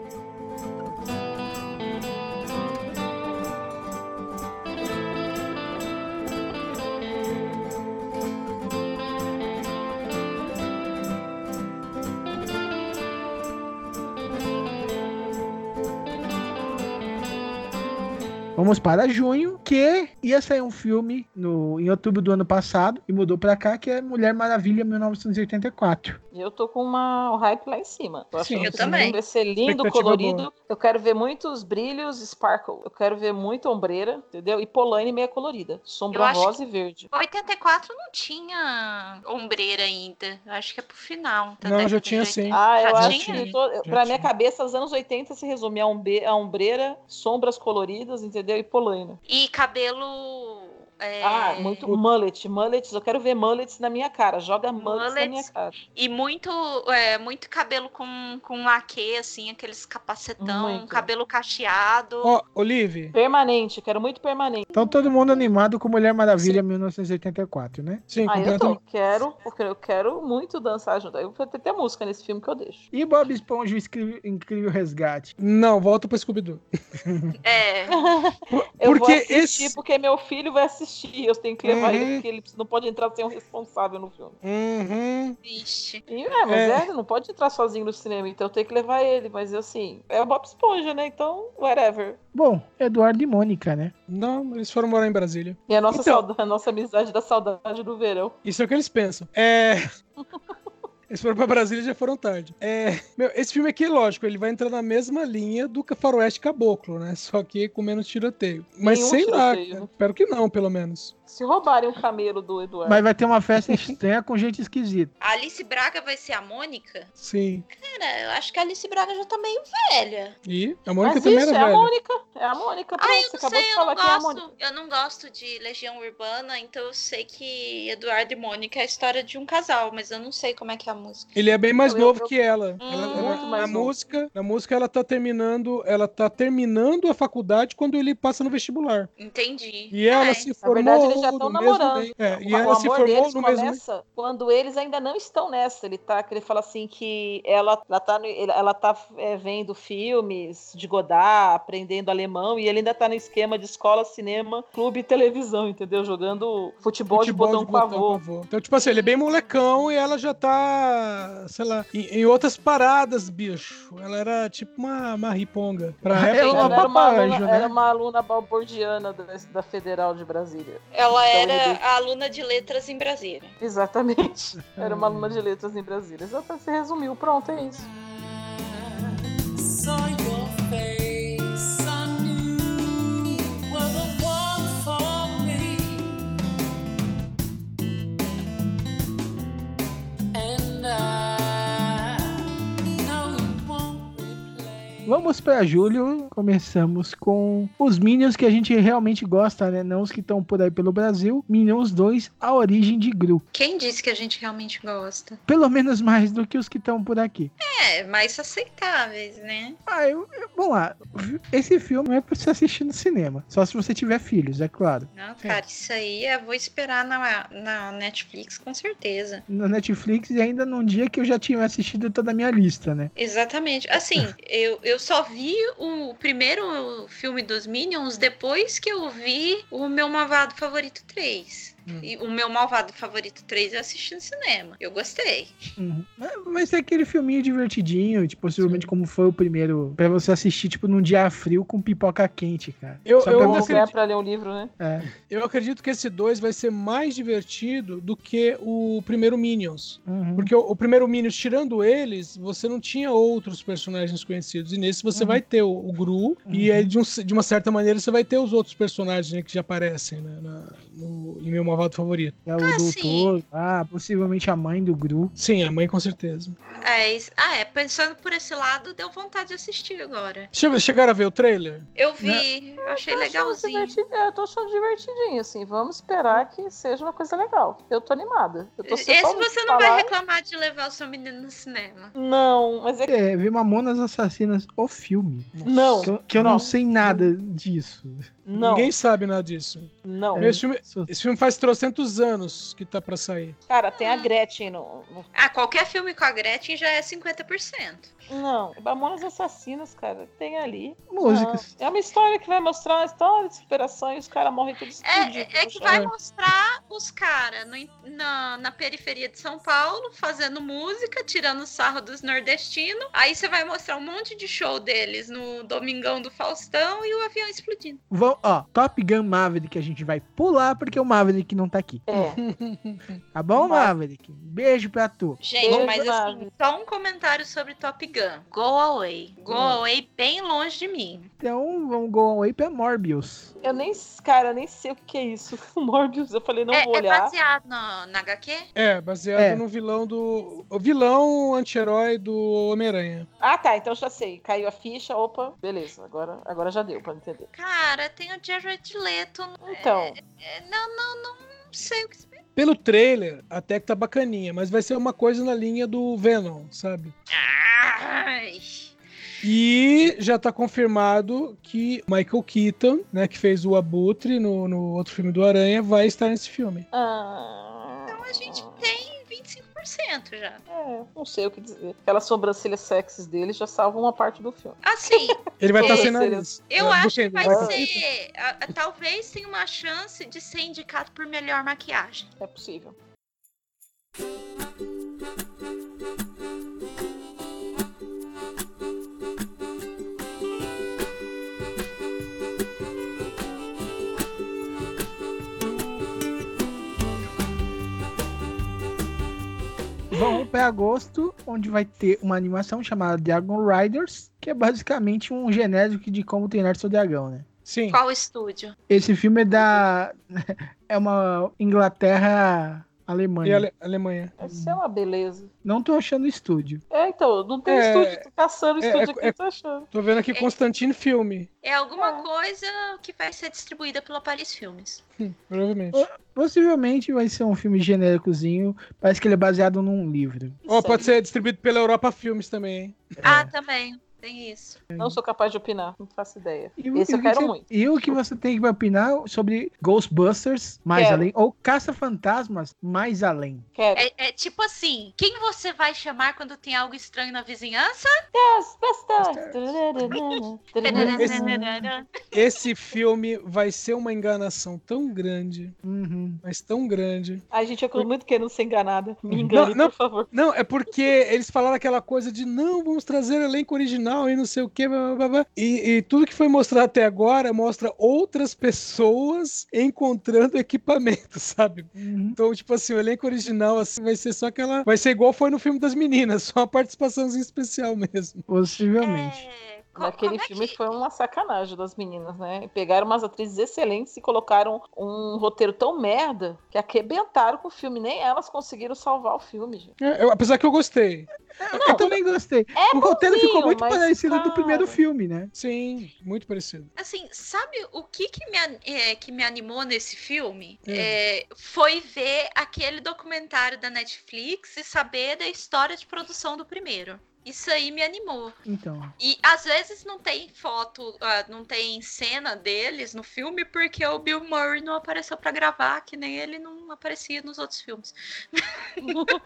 Vamos para junho, que ia sair um filme no, em outubro do ano passado e mudou pra cá, que é Mulher Maravilha 1984. Eu tô com uma, um hype lá em cima. Tô Sim, eu também. vai ser lindo, colorido. boa. Eu quero ver muitos brilhos, sparkle. Eu quero ver muita ombreira, entendeu? E Polaine meia colorida. Eu Sombra acho rosa e verde. 84 não tinha ombreira ainda. Eu acho que é pro final. da Não, já tinha 80. sim. Ah, eu Já acho tinha? que to- Já pra minha tinha. cabeça, os anos 80 se resume a, a ombreira, sombras coloridas, entendeu? E polaina. E cabelo É, Ah, muito mullet, mullets. Eu quero ver mullets na minha cara. Joga mullets, na minha Mullets. cara. E muito, é, muito cabelo com, com laque, assim, aqueles capacetão, Muito. cabelo cacheado. Ó, Olive. Permanente, quero muito permanente. Então todo mundo animado com Mulher Maravilha 1984, né? Sim, Ah, eu tô. Quero, porque eu quero muito dançar junto. Eu vou ter até música nesse filme que eu deixo. E Bob Esponja, o Incrível, Incrível Resgate. Não, volta pra Scooby-Doo. É, Eu Porque vou assistir esse- porque meu filho vai assistir. Eu tenho que levar Uhum. ele, porque ele não pode entrar sem um responsável no filme. Uhum. vixe. E, é, mas É. é. ele não pode entrar sozinho no cinema, então eu tenho que levar ele. Mas assim, é o Bob Esponja, né? Então, whatever. Bom, Eduardo e Mônica, né? Não, eles foram morar em Brasília. E a nossa, Então- saudade, a nossa amizade da saudade do verão. Isso é o que eles pensam. É. Eles foram pra Brasília e já foram tarde. É, meu, esse filme aqui, lógico, ele vai entrar na mesma linha do que Faroeste Caboclo, né? Só que com menos tiroteio. Mas Nenhum sei lá, tiroteio, cara. né? espero que não, pelo menos. Se roubarem o camelo do Eduardo. Mas vai ter uma festa estranha com gente esquisita. A Alice Braga vai ser a Mônica? Sim. Cara, eu acho que a Alice Braga já tá meio velha. E a Mônica Mas também isso, era é a velha. Mônica. É a Mônica. Pronto, Ah, você eu não acabou sei, de eu não que é a Mônica. gosto. Eu não gosto de Legião Urbana, então eu sei que Eduardo e Mônica é a história de um casal, mas eu não sei como é que é a música. Ele é bem mais Eu- novo eu- que ela. Hum, Ela- ela- muito mais na novo. música, na música ela tá terminando, ela tá terminando a faculdade quando ele passa no vestibular. Entendi. E ela É, se Na formou verdade, eles já estão namorando. mês. É, e o ela se amor formou deles no mesmo começa quando eles ainda não estão nessa. Ele tá, que ele fala assim que ela, ela tá, ela tá é, vendo filmes de Godard, aprendendo alemão, e ele ainda tá no esquema de escola, cinema, clube e televisão, entendeu? Jogando futebol, de botão com avô. avô. Então, tipo assim, ele é bem molecão e ela já tá, sei lá, em, em outras paradas, bicho. Ela era tipo uma, uma riponga. Pra Ela uma Ela era uma, aluna, né? era uma aluna balbordiana da, da Federal de Brasília. Ela Então, era ele- a aluna de letras em Brasília. Exatamente. Era uma aluna de letras em Brasília. Exatamente, você resumiu. Pronto, é isso. Vamos pra julho. Começamos com os Minions que a gente realmente gosta, né? Não os que estão por aí pelo Brasil. Minions 2, A Origem de Gru. Quem disse que a gente realmente gosta? Pelo menos mais do que os que estão por aqui. É, mais aceitáveis, né? Ah, eu, eu- vamos lá. Esse filme é pra você assistir no cinema. Só se você tiver filhos, é claro. Não, cara, isso aí eu vou esperar na, na Netflix com certeza. Na Netflix e ainda num dia que eu já tinha assistido toda a minha lista, né? Exatamente. Assim, eu, eu só vi o primeiro filme dos Minions depois que eu vi o meu Malvado Favorito 3. E o meu Malvado Favorito 3 eu assisti no cinema. Eu gostei. Uhum. Mas- é aquele filminho divertidinho, tipo, possivelmente como foi o primeiro, pra você assistir, tipo, num dia frio com pipoca quente, cara. Eu- Só eu pra você... é pra ler um livro, né? É. eu acredito que esse 2 vai ser mais divertido do que o primeiro Minions. Uhum. Porque o, o primeiro Minions, tirando eles, você não tinha outros personagens conhecidos. E nesse você Uhum. vai ter o, o Gru, e aí, de, um- de uma certa maneira, você vai ter os outros personagens né, que já aparecem né, na- no, em meu malvado favorito. É o Ah, doutor, ah, possivelmente a mãe do Gru. Sim, a mãe com certeza. É, isso- ah, é. Pensando por esse lado, deu vontade de assistir agora. Che- Chegaram a ver o trailer? Eu vi, eu achei Eu legalzinho. é, Eu tô achando divertidinho, assim. Vamos esperar que seja uma coisa legal. Eu tô animada. Eu tô Esse só você não vai reclamar de levar o seu menino no cinema. Não, mas é que. É, ver Mamonas Assassinas, o filme. Não. Que eu, que eu não Não. sei nada disso. Não. Ninguém sabe nada disso. Não. Esse filme, esse filme faz trocentos anos que tá pra sair. Cara, tem a Gretchen no. no- Ah, qualquer filme com a Gretchen já é 50%. Não, Mamonas Assassinas, cara, tem ali. Músicas. Não. É uma história que vai mostrar uma história de superação e os caras morrem todos É, explodidos. é que vai mostrar os caras na, na periferia de São Paulo fazendo música, tirando sarro dos nordestinos. Aí você vai mostrar um monte de show deles no Domingão do Faustão e o avião explodindo. Vão, ó, Top Gun Maverick a gente vai pular porque o Maverick não tá aqui. É. Tá bom, Maverick? Beijo pra tu. Gente, Beijo, mas assim, só um comentário sobre Top Gun. Go away. Go away bem longe de mim. Então vamos go away pra Morbius. Eu nem, cara, eu nem sei o que é isso. Morbius, eu falei, não é, vou é olhar. baseado no, na HQ? É, baseado É. no vilão do. O vilão anti-herói do Homem-Aranha. Ah, tá, então já sei. Caiu a ficha, opa, beleza. Agora, agora já deu pra entender. Cara, tem tem o Jared Leto. Então. É, não, não, não sei o que esperar. Pelo trailer, até que tá bacaninha, mas vai ser uma coisa na linha do Venom, sabe? Ai. E já tá confirmado que Michael Keaton, né, que fez o Abutre no, no outro filme do Aranha, vai estar nesse filme. Ah, Então a gente 25% já. é, não sei o que dizer. Aquelas sobrancelhas sexys dele já salvam uma parte do filme. Assim, Ele vai estar seria- nariz. eu É, acho que vai Keaton? ser. a- a- talvez tenha uma chance de ser indicado por melhor maquiagem. É possível. Para agosto, onde vai ter uma animação chamada Dragon Riders, que é basicamente um genérico de como treinar seu dragão, né? Sim. Qual estúdio? Esse filme é da. É uma Inglaterra Alemanha. Ale- Alemanha. Essa é uma beleza. Não tô achando estúdio. É, então, não tem É, estúdio. Tô caçando é, estúdio é, aqui, é- tô achando. Tô vendo aqui Constantine Filme. É alguma coisa que vai ser distribuída pela Paris Filmes. Hum, provavelmente. Possivelmente vai ser um filme genéricozinho. Parece que ele é baseado num livro. Ó, pode ser distribuído pela Europa Filmes também, hein? Ah, também. Tem isso. Não sou capaz de opinar, não faço ideia. E, Esse eu quero você- muito. E o que você tem que opinar sobre Ghostbusters mais Quero. além? Ou Caça-Fantasmas mais além? Quero. É, é tipo assim: quem você vai chamar quando tem algo estranho na vizinhança? Esse filme vai ser uma enganação tão grande, Uhum. mas tão grande. Ai, gente, eu tô muito querendo ser enganada. Me engane, Não, não. por favor. Não, é porque eles falaram aquela coisa de não, vamos trazer elenco original e não sei o que, e, e tudo que foi mostrado até agora mostra outras pessoas encontrando equipamento, sabe? Uhum. Então, tipo assim, o elenco original assim, vai ser só aquela. Vai ser igual foi no filme das meninas, só uma participaçãozinha especial mesmo. Possivelmente. É, Naquele como é filme que- foi uma sacanagem das meninas, né? Pegaram umas atrizes excelentes e colocaram um roteiro tão merda que arrebentaram com o filme. Nem elas conseguiram salvar o filme, gente. É, eu- apesar que eu gostei. eu também gostei. É o roteiro ficou muito parecido do cara, primeiro filme, né? Sim, muito parecido. Assim, sabe o que que me, é, que me animou nesse filme? Hum. É, foi ver aquele documentário da Netflix e saber da história de produção do primeiro. Isso aí me animou. Então. E às vezes não tem foto, ah, não tem cena deles no filme porque o Bill Murray não apareceu pra gravar, que nem ele não aparecia nos outros filmes.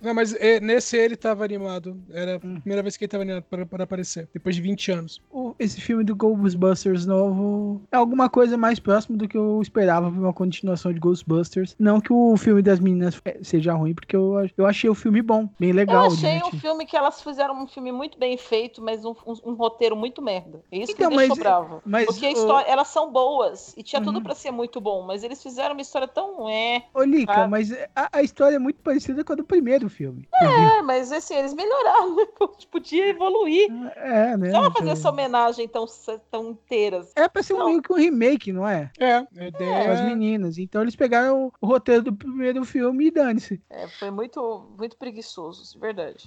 Não, mas é, nesse ele tava animado. Era a primeira vez que ele tava animado para, para aparecer, depois de 20 anos. O- esse filme do Ghostbusters novo é alguma coisa mais próximo do que eu esperava pra uma continuação de Ghostbusters. Não que o filme das meninas é, seja ruim, porque eu, eu achei o filme bom, bem Eu legal. achei um divertido. Filme que elas fizeram um filme muito bem feito, mas um, um- um roteiro muito merda. Isso Então, que me deixou mas- bravo. mas Porque a o- história, elas são boas e tinha Uhum. tudo pra ser muito bom, mas eles fizeram uma história tão é. Ô, Lica, Ah. mas a, a história é muito parecida com a do primeiro filme. É, mas assim, eles melhoraram, né? podia evoluir. É, né? Não fazer então- essa homenagem tão, tão inteiras. É pra ser um, meio que um remake, não é? É, a Com as ideia. meninas. Então eles pegaram o, o roteiro do primeiro filme e dane-se. É, foi muito, muito preguiçoso, de verdade.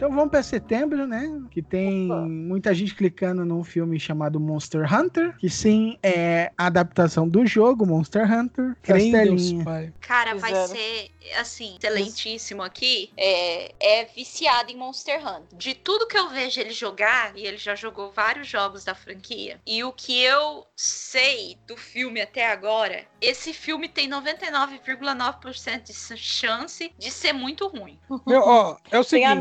Então vamos pra setembro, né? Que tem Opa. muita gente clicando num filme chamado Monster Hunter, que sim é a adaptação do jogo Monster Hunter. Pai. Cara, vai Fizeram. ser, assim, excelentíssimo aqui. É, é viciado em Monster Hunter. De tudo que eu vejo ele jogar, e ele já jogou vários jogos da franquia, e o que eu sei do filme até agora, esse filme tem 99,9% de chance de ser muito ruim. Meu, ó, é o Tem a seguinte.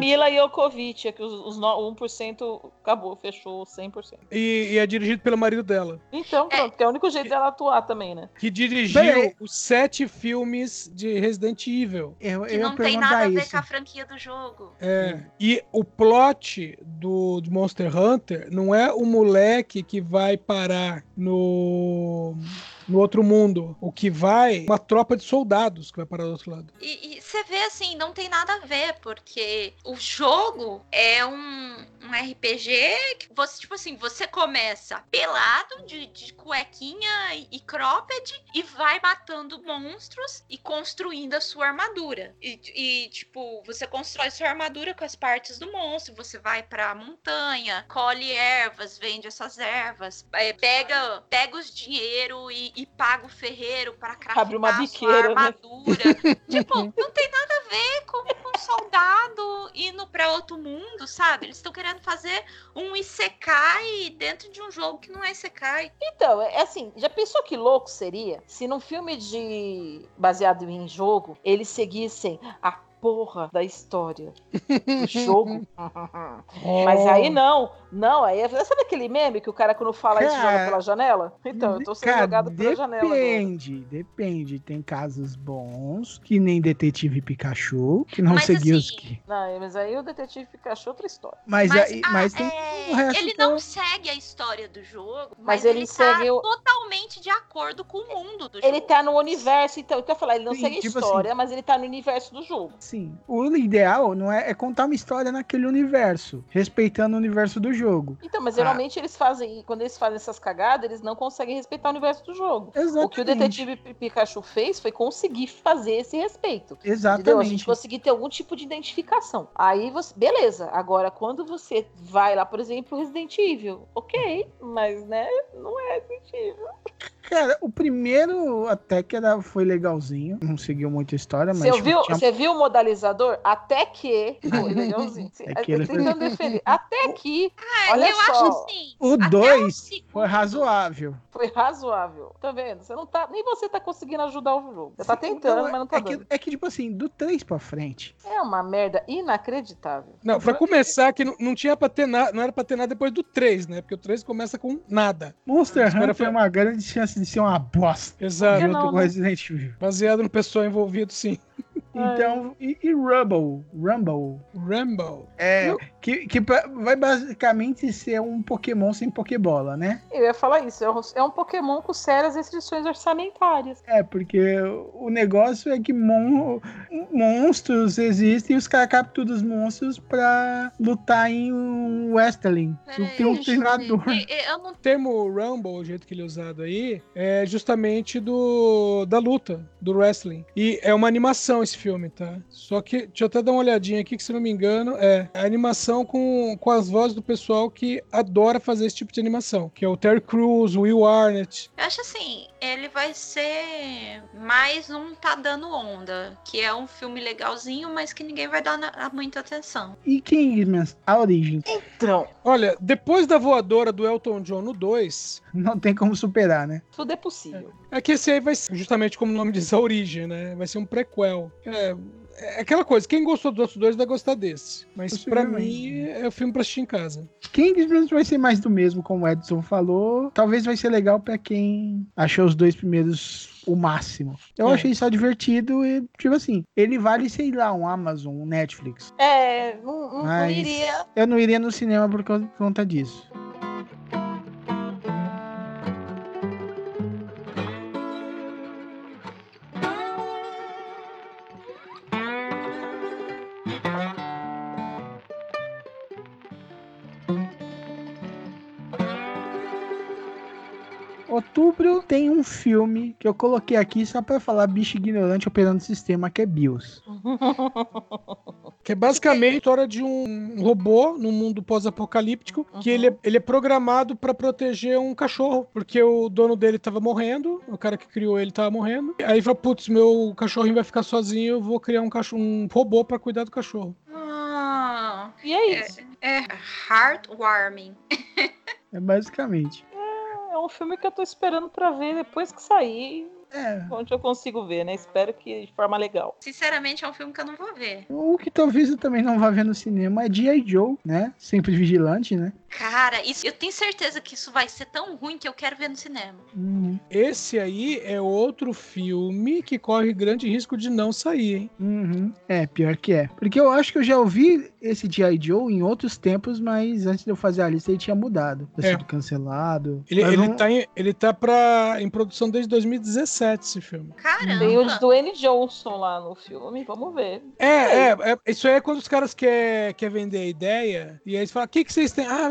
Mila Jokovic, é que os, os no- 1% acabou, fechou 100%. E, e é dirigido pelo marido dela. Então, pronto, que é o único jeito dela atuar também, né? Que dirigiu Peraí. os sete filmes de Resident Evil. Eu, Que eu não tem nada a ver isso. com a franquia do jogo. É, e o plot do, do Monster Hunter não é o moleque que vai parar no no outro mundo, o que vai, uma tropa de soldados que vai parar do outro lado. E, você vê assim, não tem nada a ver, porque o jogo é um, um RPG que você, tipo assim, você começa pelado de, de cuequinha e, e cropped e vai matando monstros e construindo a sua armadura. E, e, tipo, você constrói sua armadura com as partes do monstro, você vai pra montanha, colhe ervas, vende essas ervas, é, pega, pega os dinheiro e, e paga o ferreiro para craftar Abre uma biqueira, né? armadura. tipo, não tem nada a ver com, com soldado indo pra outro mundo, sabe? Eles estão querendo fazer um Isekai dentro de um jogo que não é Isekai. Então, é assim, já pensou que louco seria se num filme de baseado em jogo, eles seguissem a porra da história do jogo? Mas aí não, não, aí é- sabe aquele meme que o cara quando fala isso joga Cara, pela janela? Então, eu tô sendo Cara, jogado pela janela. depende, depende. Tem casos bons, que nem Detetive Pikachu, que não Mas seguiu os assim, que. Não, mas aí o detetive Pikachu é outra história. Mas, Mas, aí, ah, mas tem é, o resto ele tá- não segue a história do jogo, mas, Mas ele ele, tá segue o- totalmente de acordo com o mundo do Ele jogo. tá no universo, então, eu quero falar, ele não Sim, segue a tipo história, mas ele tá no universo do jogo. Sim. O ideal não é, é contar uma história naquele universo, respeitando o universo do jogo. Então, mas Ah. geralmente eles fazem, quando eles fazem essas cagadas, eles não conseguem respeitar o universo do jogo. Exatamente. O que o detetive P- Pikachu fez foi conseguir fazer esse respeito. Entendeu? A Exatamente. gente conseguir ter algum tipo de identificação. Aí você. Beleza. Agora, quando você vai lá, por exemplo, Resident Evil, ok, mas né, não é Resident Evil. Cara, o primeiro até que era, foi legalzinho. Não seguiu muita história, mas. Você viu, tinha- você viu o modalizador? Até que. Foi legalzinho. É que ele foi-. Até que. Ah, olha eu só. acho assim. O até 2 segundo- foi razoável. Foi razoável. Tá vendo? Você não tá. Nem você tá conseguindo ajudar o jogo. Você tá tentando, Não, mas não tá é, que, dando. é que, tipo assim, do 3 pra frente. É uma merda inacreditável. Não, pra começar, que não, não tinha pra ter nada, não era pra ter nada depois do 3, né? Porque o 3 começa com nada. Monster Hunter foi- é uma grande chance de ser uma bosta. Exato. Junto não, com né? Resident Evil. Baseado no pessoal envolvido, sim. Então, e, e Rumble? Rumble. Rumble. É, que, que vai basicamente ser um Pokémon sem Pokébola, né? Eu ia falar isso. É um, é um Pokémon com sérias restrições orçamentárias. É, porque o negócio é que mon- monstros existem e os caras capturam os monstros pra lutar em um Wrestling. Peraí, Tem um treinador. Eu- Eu não O termo Rumble, o jeito que ele é usado aí, é justamente do da luta, do wrestling. E é uma animação esse filme, tá? Só que, deixa eu até dar uma olhadinha aqui, que se não me engano, é a animação com, com as vozes do pessoal que adora fazer esse tipo de animação, que é o Terry Crews, o Will Arnett. Eu acho assim, ele vai ser mais um Tá Dando Onda, que é um filme legalzinho, mas que ninguém vai dar na- muita atenção. E Kingsman, a origem. Então, Olha, depois da voadora do Elton John no 2, Não tem como superar, né? tudo é possível. É que esse aí vai ser, justamente como o nome diz, a origem, né? Vai ser um prequel. É, é aquela coisa, quem gostou dos outros dois vai gostar desse. Mas pra Possivelmente. mim é o filme pra assistir em casa. Kingsman vai ser mais do mesmo, como o Edson falou. Talvez vai ser legal pra quem achou os dois primeiros o máximo. Eu É. achei só divertido e, tipo assim, ele vale, sei lá, um Amazon, um Netflix. É, não, não- não iria. eu não iria no cinema por co- conta disso. Outubro tem um filme que eu coloquei aqui só pra falar bicho ignorante operando o sistema, que é BIOS. Que é basicamente a história de um robô num mundo pós-apocalíptico que ele é, ele é programado pra proteger um cachorro, porque o dono dele tava morrendo, o cara que criou ele tava morrendo. Aí ele falou: putz, meu cachorrinho vai ficar sozinho, eu vou criar um, cachorro, um robô pra cuidar do cachorro. Ah, E é isso. é heartwarming. É basicamente. É um filme que eu tô esperando pra ver depois que sair. É. Onde eu consigo ver, né? Espero que de forma legal. Sinceramente, é um filme que eu não vou ver. O que talvez eu também não vá ver no cinema é G.I. Joe, né? Sempre vigilante, né? Cara, isso, eu tenho certeza que isso vai ser tão ruim que eu quero ver no cinema. Uhum. Esse aí é outro filme que corre grande risco de não sair, hein? Uhum. É, pior que é. Porque eu acho que eu já ouvi esse G.I. Joe em outros tempos, mas antes de eu fazer a lista ele tinha mudado. Tinha É. sido cancelado. Ele, ele, não- tá em, ele tá pra, em produção desde 2017, esse filme. Caramba. Tem o Dwayne Johnson lá no filme, vamos ver. É, é, é, isso aí é quando os caras querem quer vender a ideia, e aí eles falam, o que, que vocês têm? Ah,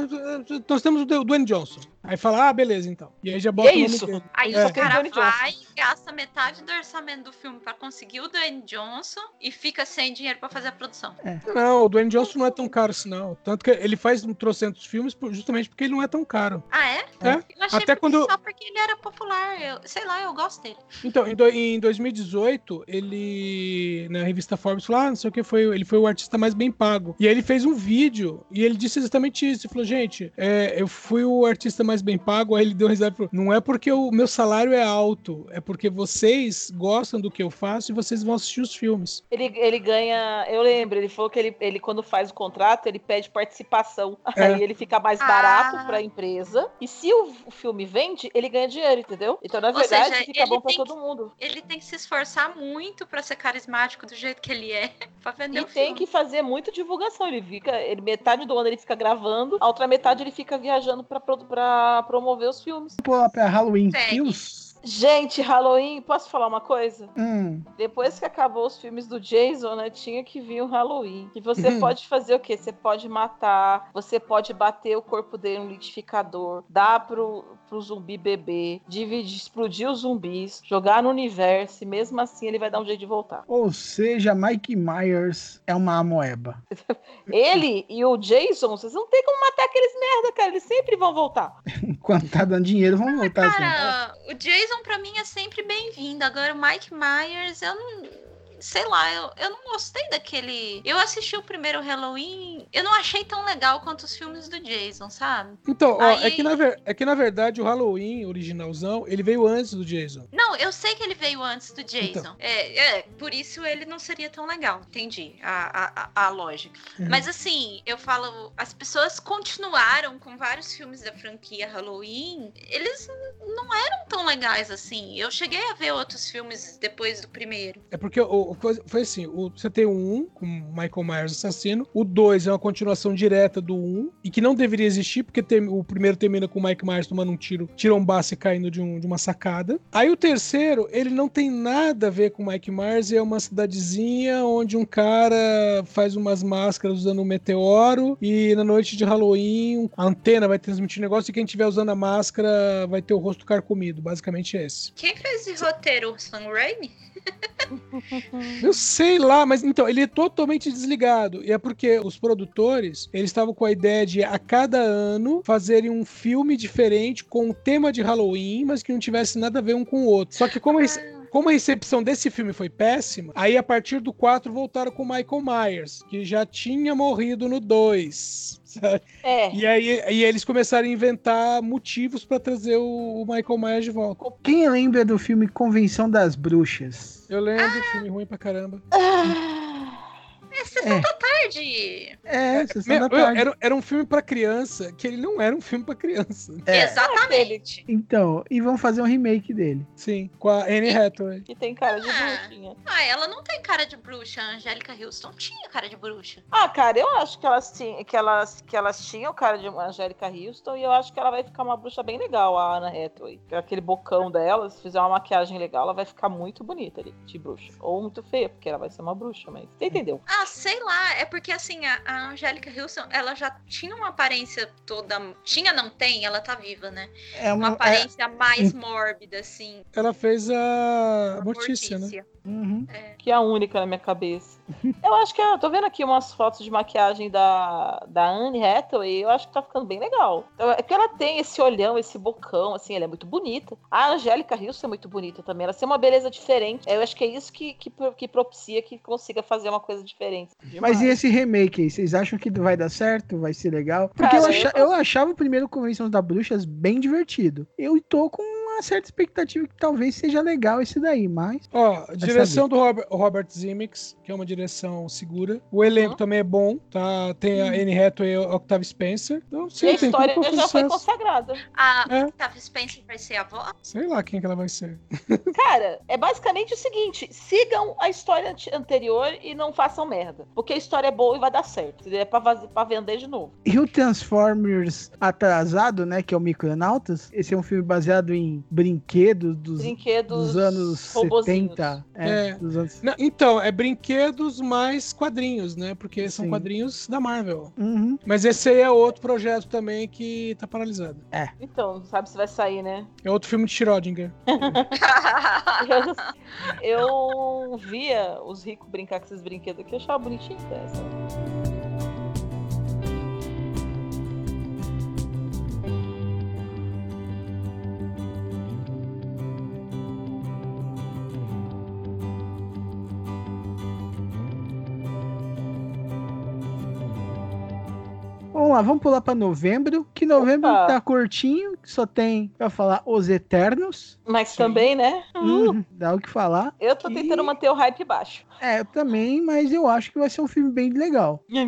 nós temos o Dwayne Johnson. Aí fala, ah, beleza, então. E aí já bota é o nome isso. dele. Aí É. o cara vai, gasta metade do orçamento do filme pra conseguir o Dwayne Johnson e fica sem dinheiro pra fazer a produção. Não, o Dwayne Johnson não é tão caro assim, não. Tanto que ele faz um trocentos filmes justamente porque ele não é tão caro. Ah, é? É. Eu achei Até quando- só porque ele era popular. Eu, sei lá, eu gosto dele. Então, em, do- em 2018, ele, na revista Forbes, falou, ah, não sei o que, foi, ele foi o artista mais bem pago. E aí ele fez um vídeo, e ele disse exatamente isso. Ele falou, gente, é, eu fui o artista mais bem pago. Aí ele deu risada e falou, não é porque o meu salário é alto, é porque vocês gostam do que eu faço e vocês vão assistir os filmes. Ele, ele ganha. Eu lembro, ele falou que ele, ele, quando faz o contrato, ele pede participação. É. Aí ele fica mais Ah. barato pra empresa. E se o, o filme vende, ele ganha dinheiro, entendeu? Então, na Ou verdade, seja, fica bom pra tem todo mundo. Ele tem que se esforçar muito pra ser carismático do jeito que ele é, pra vender E o tem filme. que fazer muita divulgação. Ele fica. Ele, metade do ano ele fica gravando, a outra metade ele fica viajando pra, promover os filmes. Pular pra Halloween Segue. Kills. Gente, Halloween, posso falar uma coisa? Hum, Depois que acabou os filmes do Jason, né, tinha que vir o Halloween. E você Uhum. pode fazer o quê? Você pode matar, você pode bater o corpo dele no liquidificador, dar pro, pro zumbi beber, dividir, explodir os zumbis, jogar no universo, e mesmo assim ele vai dar um jeito de voltar. ou seja, Mike Myers é uma amoeba. Ele e o Jason, vocês não tem como matar aqueles merda, cara. Eles sempre vão voltar. Enquanto tá dando dinheiro, vamos voltar assim. Cara, o Jason pra mim é sempre bem-vindo. Agora o Mike Myers, eu não. Sei lá, eu, eu não gostei daquele. Eu assisti o primeiro Halloween, eu não achei tão legal quanto os filmes do Jason, sabe? Então, ó, Aí- é, que na ver- é que na verdade o Halloween originalzão, ele veio antes do Jason. Não, eu sei que ele veio antes do Jason. Então. É, é, por isso ele não seria tão legal. Entendi a, a, a- lógica. Uhum. Mas assim, eu falo, as pessoas continuaram com vários filmes da franquia Halloween. Eles não eram tão legais assim. Eu cheguei a ver outros filmes depois do primeiro. É porque o, foi, foi assim, o, você tem o 1 com Michael Myers assassino, o 2 é uma continuação direta do 1 e que não deveria existir porque tem- o primeiro termina com o Mike Myers tomando um tiro, tirombaço e caindo de, um- de uma sacada. Aí o terceiro, ele não tem nada a ver com o Mike Myers, é uma cidadezinha onde um cara faz umas máscaras usando um meteoro e na noite de Halloween a antena vai transmitir um negócio e quem estiver usando a máscara vai ter o rosto carcomido, basicamente é esse. Quem fez esse roteiro? Sam Raimi? Eu sei lá, mas então, ele é totalmente desligado. E é porque os produtores, eles estavam com a ideia de a cada ano fazerem um filme diferente com o tema de Halloween, mas que não tivesse nada a ver um com o outro. Só que como a, rece- como a recepção desse filme foi péssima, aí a partir do 4 voltaram com o Michael Myers, que já tinha morrido no 2. Sabe? É. E aí e eles começaram a inventar motivos pra trazer o, Michael Myers de volta. Quem lembra do filme Convenção das Bruxas? Eu lembro, filme ruim pra caramba. É Sessão É. da Tarde. É, Sessão Meu, da Tarde. era, era um filme pra criança, que ele não era um filme pra criança. É. Exatamente. Então, e vão fazer um remake dele. Sim, com a Anne Hathaway. Que tem cara de Ah. bruxinha. Ah, ela não tem cara de bruxa. A Angélica Houston tinha cara de bruxa. Ah, cara, eu acho que elas, tinham, que, elas, que elas tinham cara de Angélica Houston e eu acho que ela vai ficar uma bruxa bem legal, a Anna Hathaway. Aquele bocão dela, se fizer uma maquiagem legal, ela vai ficar muito bonita ali, de bruxa. Ou muito feia, porque ela vai ser uma bruxa, mas você entendeu? Ah, sei lá. É porque, assim, a, a Angélica Houston, ela já tinha uma aparência toda... Tinha, não tem? Ela tá viva, né? É Uma uma. aparência mais mórbida, assim. Ela fez a Mortícia, né? Uhum. Que é a única na minha cabeça. Eu acho que eu tô vendo aqui umas fotos de maquiagem da, da Anne Hathaway, eu acho que tá ficando bem legal. Então, É que ela tem esse olhão, esse bocão, assim, ela é muito bonita. A Angélica Houston é muito bonita também, ela tem uma beleza diferente. Eu acho que é isso que, que, que propicia que consiga fazer uma coisa diferente. Mas e Demais. esse remake aí? Vocês acham que vai dar certo? Vai ser legal? Porque Cara, eu, eu acha- tô- eu achava o primeiro Convenção das Bruxas bem divertido. Eu tô com uma certa expectativa que talvez seja legal esse daí, mas. Ó, Vai direção saber. do Robert, Robert Zemeckis, que é uma direção segura. O elenco também é bom, tá? Tem a Anne Hathaway e o Octavia Spencer. Então, sim, e a tem história já foi sucesso. consagrada. A É. Octavia Spencer vai ser a avó? Sei lá quem que ela vai ser. Cara, é basicamente o seguinte: sigam a história ante- anterior e não façam merda. Porque a história é boa e vai dar certo. É pra, vaz- pra vender de novo. E o Transformers atrasado, né? Que é o Micronautas. Esse é um filme baseado em brinquedos dos, Brinquedos dos anos robozinhos. 70. É, É. dos anos. Não, então, é brinquedos mais quadrinhos, né? Porque são Sim. quadrinhos da Marvel. Uhum. Mas esse aí é outro projeto também que tá paralisado. Então, não sabe se vai sair, né? É outro filme de Schrödinger. Eu, eu via os ricos brincar com esses brinquedos aqui, eu achava bonitinho dessa. Vamos lá, vamos pular pra novembro. Que novembro Opa. tá curtinho, só tem pra falar Os Eternos. Mas também, né? Uhum, dá o que falar. Eu tô tentando manter o hype baixo. É, eu também, mas eu acho que vai ser um filme bem legal. É,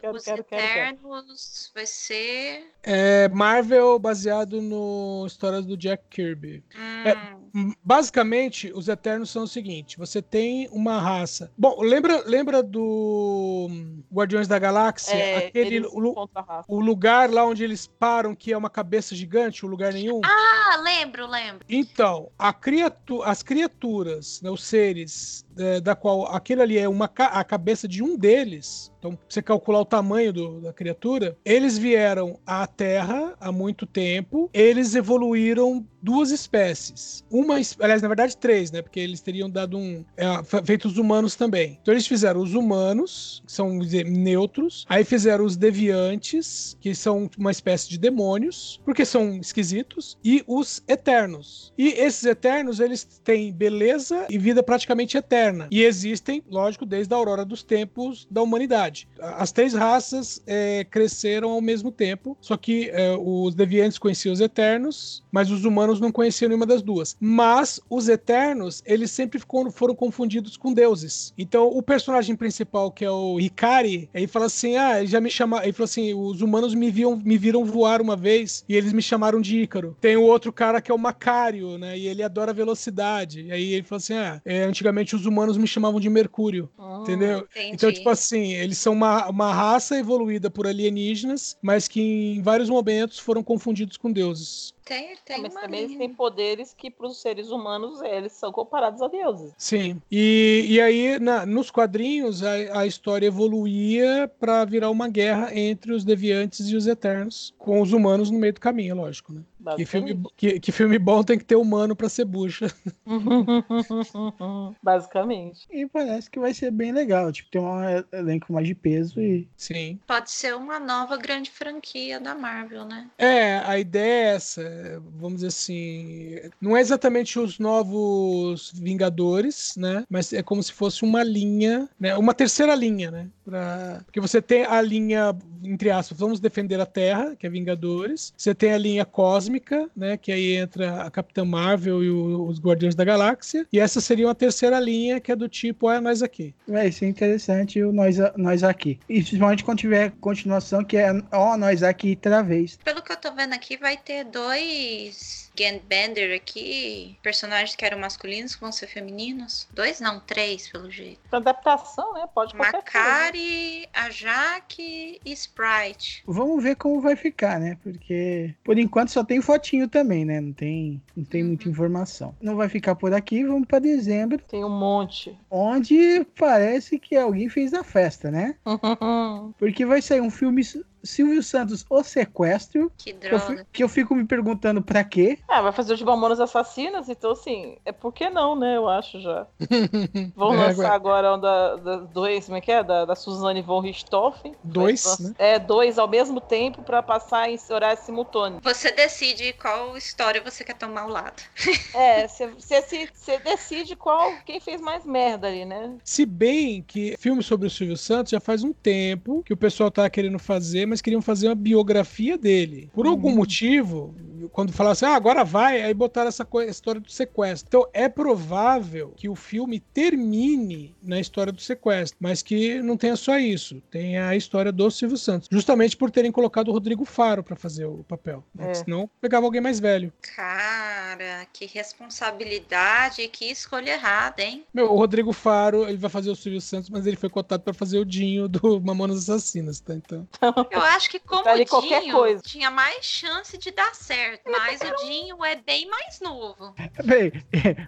quero, Os quero, quero, quero. Eternos vai ser. É Marvel baseado no histórias do Jack Kirby. Hum, É, Hum, Basicamente, os Eternos são o seguinte: você tem uma raça. Bom, lembra, lembra do Guardiões da Galáxia? É, Aquele raça. o lugar lá onde eles param, que é uma cabeça gigante, o lugar nenhum. Ah, lembro, lembro. Então, a criatu as criaturas, né, os seres, é, da qual aquele ali é uma a cabeça de um deles, então você calcular o tamanho do- da criatura, eles vieram à Terra há muito tempo, eles evoluíram duas espécies. Uma, aliás, na verdade, três, né? Porque eles teriam dado um. É, fe- feito os humanos também. Então eles fizeram os humanos, que são neutros, aí fizeram os deviantes, que são uma espécie de demônios, porque são esquisitos, e os eternos. E esses eternos, eles têm beleza e vida praticamente eterna. E existem, lógico, desde a aurora dos tempos da humanidade. As três raças é, cresceram ao mesmo tempo, só que é, os deviantes conheciam os eternos, mas os humanos não conheciam nenhuma das duas. Mas os eternos, eles sempre ficou- foram confundidos com deuses. Então, o personagem principal, que é o Hikari, ele fala assim: ah, ele já me chama. Ele falou assim: os humanos me, viam, me viram voar uma vez e eles me chamaram de Ícaro. Tem o outro cara que é o Macário, né? E ele adora velocidade. E aí ele falou assim: ah, é, antigamente os humanos me chamavam de Mercúrio. Entendeu? entendi. Então, tipo assim, eles são uma, uma raça evoluída por alienígenas, mas que em vários momentos foram confundidos com deuses. Tem, tem Mas uma também eles têm poderes que para os seres humanos eles são comparados a deuses. Sim. E, e aí, na- nos quadrinhos, a, a história evoluía pra virar uma guerra entre os deviantes e os eternos, com os humanos no meio do caminho, lógico, né? Que filme, que, que filme bom tem que ter humano pra ser bucha. Basicamente. E parece que vai ser bem legal. Tipo, tem um elenco mais de peso e. Sim. Pode ser uma nova grande franquia da Marvel, né? É, a ideia é essa, é, vamos dizer assim, não é exatamente os novos Vingadores, né? Mas é como se fosse uma linha, né? Uma terceira linha, né? Pra... Porque você tem a linha, entre aspas, vamos defender a Terra, que é Vingadores. Você tem a linha cósmica, né? Que aí entra a Capitã Marvel e o- os Guardiões da Galáxia. E essa seria uma terceira linha, que é do tipo, é nós aqui. Vai ser interessante o nós, nós aqui. E principalmente quando tiver continuação, que é ó, nós aqui outra vez. Pelo que eu tô vendo aqui, vai ter dois guys. Gambender aqui, personagens que eram masculinos que vão ser femininos. Dois não, três, pelo jeito. Pra adaptação, né? Pode coisa. Macari, a Jaque e Sprite. Vamos ver como vai ficar, né? Porque por enquanto só tem fotinho também, né? Não tem, não tem muita informação. Não vai ficar por aqui, vamos pra dezembro, Tem um monte. onde parece que alguém fez a festa, né? Porque vai sair um filme Silvio Santos, O Sequestro. Que Que eu, droga. que eu fico me perguntando pra quê. Ah, vai fazer o de Mamonas Assassinas, então assim, é por que não, né? Eu acho já. Vão É, lançar agora um da, da dois, como é que é? Da, da Suzane von Richthofen. Dois, Vai- né? É, dois ao mesmo tempo pra passar em horário simultâneo. Você decide qual história você quer tomar ao lado. É, você decide qual, quem fez mais merda ali, né? Se bem que filme sobre o Silvio Santos já faz um tempo que o pessoal tá querendo fazer, mas mas queriam fazer uma biografia dele. Por algum motivo, quando falaram assim, ah, agora vai, aí botaram essa história do sequestro. Então é provável que o filme termine na história do sequestro, mas que não tenha só isso. Tem a história do Silvio Santos. Justamente por terem colocado o Rodrigo Faro pra fazer o papel. né? É. Senão pegava alguém mais velho. Cara, que responsabilidade e que escolha errada, hein? Meu, o Rodrigo Faro, ele vai fazer o Silvio Santos, mas ele foi cotado pra fazer o Dinho do Mamonas Assassinas, tá? Então. Eu acho que como Vale o qualquer Dinho coisa. tinha mais chance de dar certo, mas o Dinho é bem mais novo. Bem,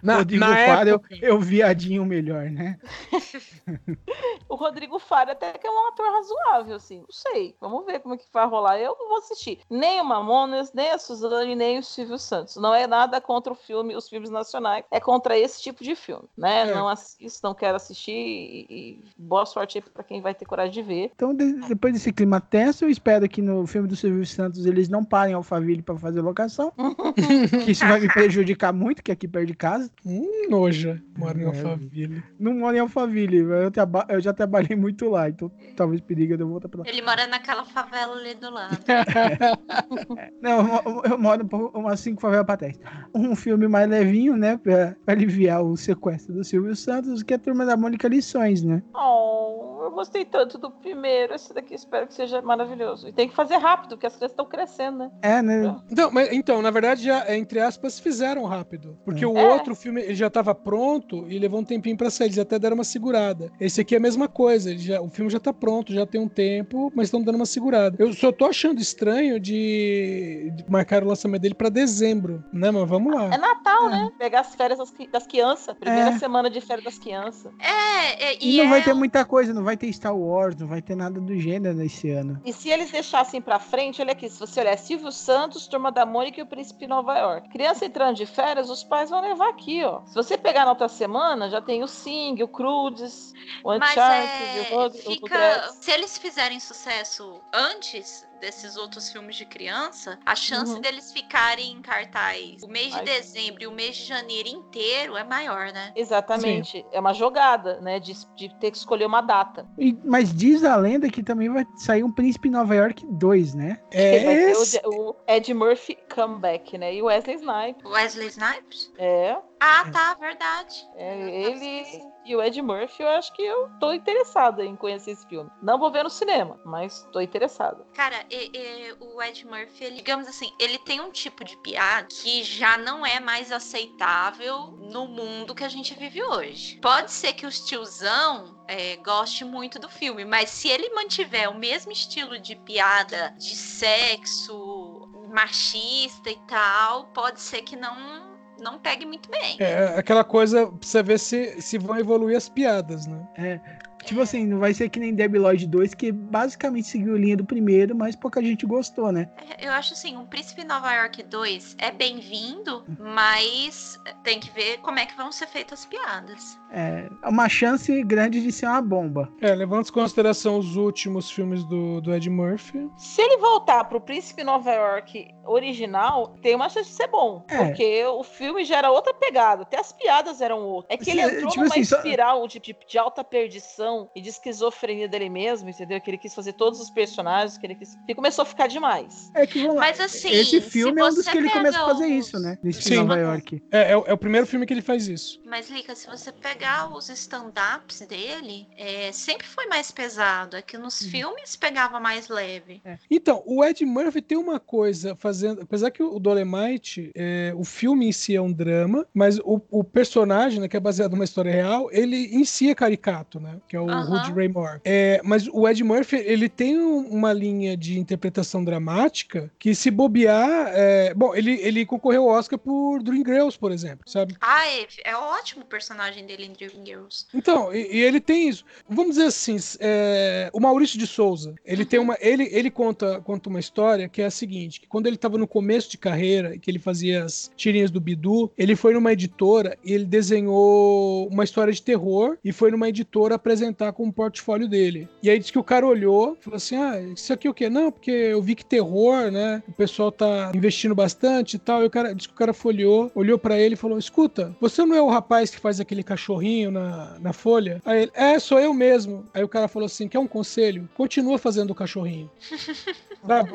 Na- Rodrigo na Faro, eu, época- eu viadinho melhor, né? O Rodrigo Faro até que é um ator razoável, assim. Não sei. Vamos ver como é que vai rolar. Eu não vou assistir nem o Mamonas, nem a Suzane, nem o Silvio Santos. Não é nada contra o filme, os filmes nacionais. É contra esse tipo de filme, né? É. Não assisto, não quero assistir. E, e boa sorte aí pra quem vai ter coragem de ver. Então, de- depois desse clima tenso, eu espero que no filme do Silvio Santos eles não parem Alphaville pra fazer locação. que isso vai me prejudicar muito, que aqui perto de casa. Hum, noja. Mora em É. Alphaville. Não moro em Alphaville, eu, traba- eu já trabalhei muito lá, então talvez periga de eu voltar pra lá. Ele mora naquela favela ali do lado. Não, eu, eu moro um umas cinco favelas pra trás. Um filme mais levinho, né, pra, pra aliviar o sequestro do Silvio Santos, que é a Turma da Mônica Lições, né? Oh, eu gostei tanto do primeiro. Esse daqui espero que seja maravilhoso. E tem que fazer rápido, porque as crianças estão crescendo, né? É, né? Então, mas, então, na verdade, já, entre aspas, fizeram rápido. Porque o É. outro filme ele já estava pronto e levou um tempinho pra sair. Eles até deram uma segurada. Esse aqui é a mesma coisa. ele já- o filme já tá pronto, já tem um tempo, mas estão dando uma segurada. Eu só tô achando estranho de, de marcar o lançamento dele pra dezembro, né? Mas vamos lá. É Natal, né? Pegar as férias das, das crianças. Primeira É. semana de férias das crianças. É, é, E, e, não é vai ter muita coisa, não vai ter Star Wars, não vai ter nada do gênero esse ano. E se eles deixassem pra frente, olha aqui, se você olhar Silvio Santos, Turma da Mônica e o Príncipe de Nova York. Criança entrando de férias, os pais vão levar aqui, ó. Se você pegar na outra semana, já tem o Sing, o Crudes, o Mas Uncharted, é, o Rogue, o fica. Rugrats. Se eles fizerem sucesso antes desses outros filmes de criança, a chance Uhum. deles ficarem em cartaz o mês de Ai. dezembro e o mês de janeiro inteiro é maior, né? Exatamente. É uma jogada, né? De, de ter que escolher uma data. E- mas diz a lenda que também vai sair um Príncipe em Nova York 2, né? É o esse. Je- o, Ed Murphy comeback, né? E o Wesley Snipes. Wesley Snipes? É. Ah, tá, verdade. É, ele e o Ed Murphy, eu acho que eu tô interessada em conhecer esse filme. Não vou ver no cinema, mas tô interessada. Cara, e- e o Ed Murphy, ele, digamos assim, ele tem um tipo de piada que já não é mais aceitável no mundo que a gente vive hoje. Pode ser que os tiozão é, goste muito do filme, mas se ele mantiver o mesmo estilo de piada de sexo machista e tal, pode ser que não não pegue muito bem. É aquela coisa pra você ver se, se vão evoluir as piadas, né? É. Tipo assim, não vai ser que nem Debi Lloyd 2, que basicamente seguiu a linha do primeiro, mas pouca gente gostou, né? Eu acho assim, um Príncipe Nova York 2 é bem-vindo, mas tem que ver como é que vão ser feitas as piadas. É uma chance grande de ser uma bomba. É, levando em consideração os últimos filmes do, do Ed Murphy. Se ele voltar pro Príncipe Nova York original, tem uma chance de ser bom. É. Porque o filme já era outra pegada, até as piadas eram outras. É que ele entrou tipo numa assim, só- espiral de, de, de alta perdição e de esquizofrenia dele mesmo, entendeu? Que ele quis fazer todos os personagens, que ele quis. E começou a ficar demais. É que vamos lá. Mas assim, Esse se filme é um dos que ele começa a fazer isso, né? Nesse. Nova York. É, é, o- é o primeiro filme que ele faz isso. Mas, Lica, se você pegar os stand-ups dele, é, sempre foi mais pesado. É que nos filmes pegava mais leve. Então, o Ed Murphy tem uma coisa fazendo. Apesar que o Dolemite, é, o filme em si é um drama, mas o, o personagem, né, que é baseado numa história real, ele em si é caricato, né? Que é o Aham. Rudy Ray Moore. É, mas o Ed Murphy, ele tem um- uma linha de interpretação dramática que, se bobear. é, bom, ele, ele concorreu ao Oscar por Dreamgirls, por exemplo, sabe? Ah, é, é ótimo o personagem dele em Dream Girls. Então, e, e ele tem isso. Vamos dizer assim, é, o Maurício de Souza, ele tem uma, ele, ele conta, conta uma história que é a seguinte, que quando ele estava no começo de carreira, e que ele fazia as tirinhas do Bidu, ele foi numa editora e ele desenhou uma história de terror e foi numa editora apresentar apresentar como portfólio dele. E aí disse que o cara olhou, falou assim: "Ah, isso aqui é o quê? Não, porque eu vi que terror, né? O pessoal tá investindo bastante e tal". E o cara disse que o cara folheou, olhou pra ele e falou: "Escuta, você não é o rapaz que faz aquele cachorrinho na, na folha?" Aí ele: "É, sou eu mesmo". Aí o cara falou assim: "Quer um conselho? Continua fazendo o cachorrinho". Sabe?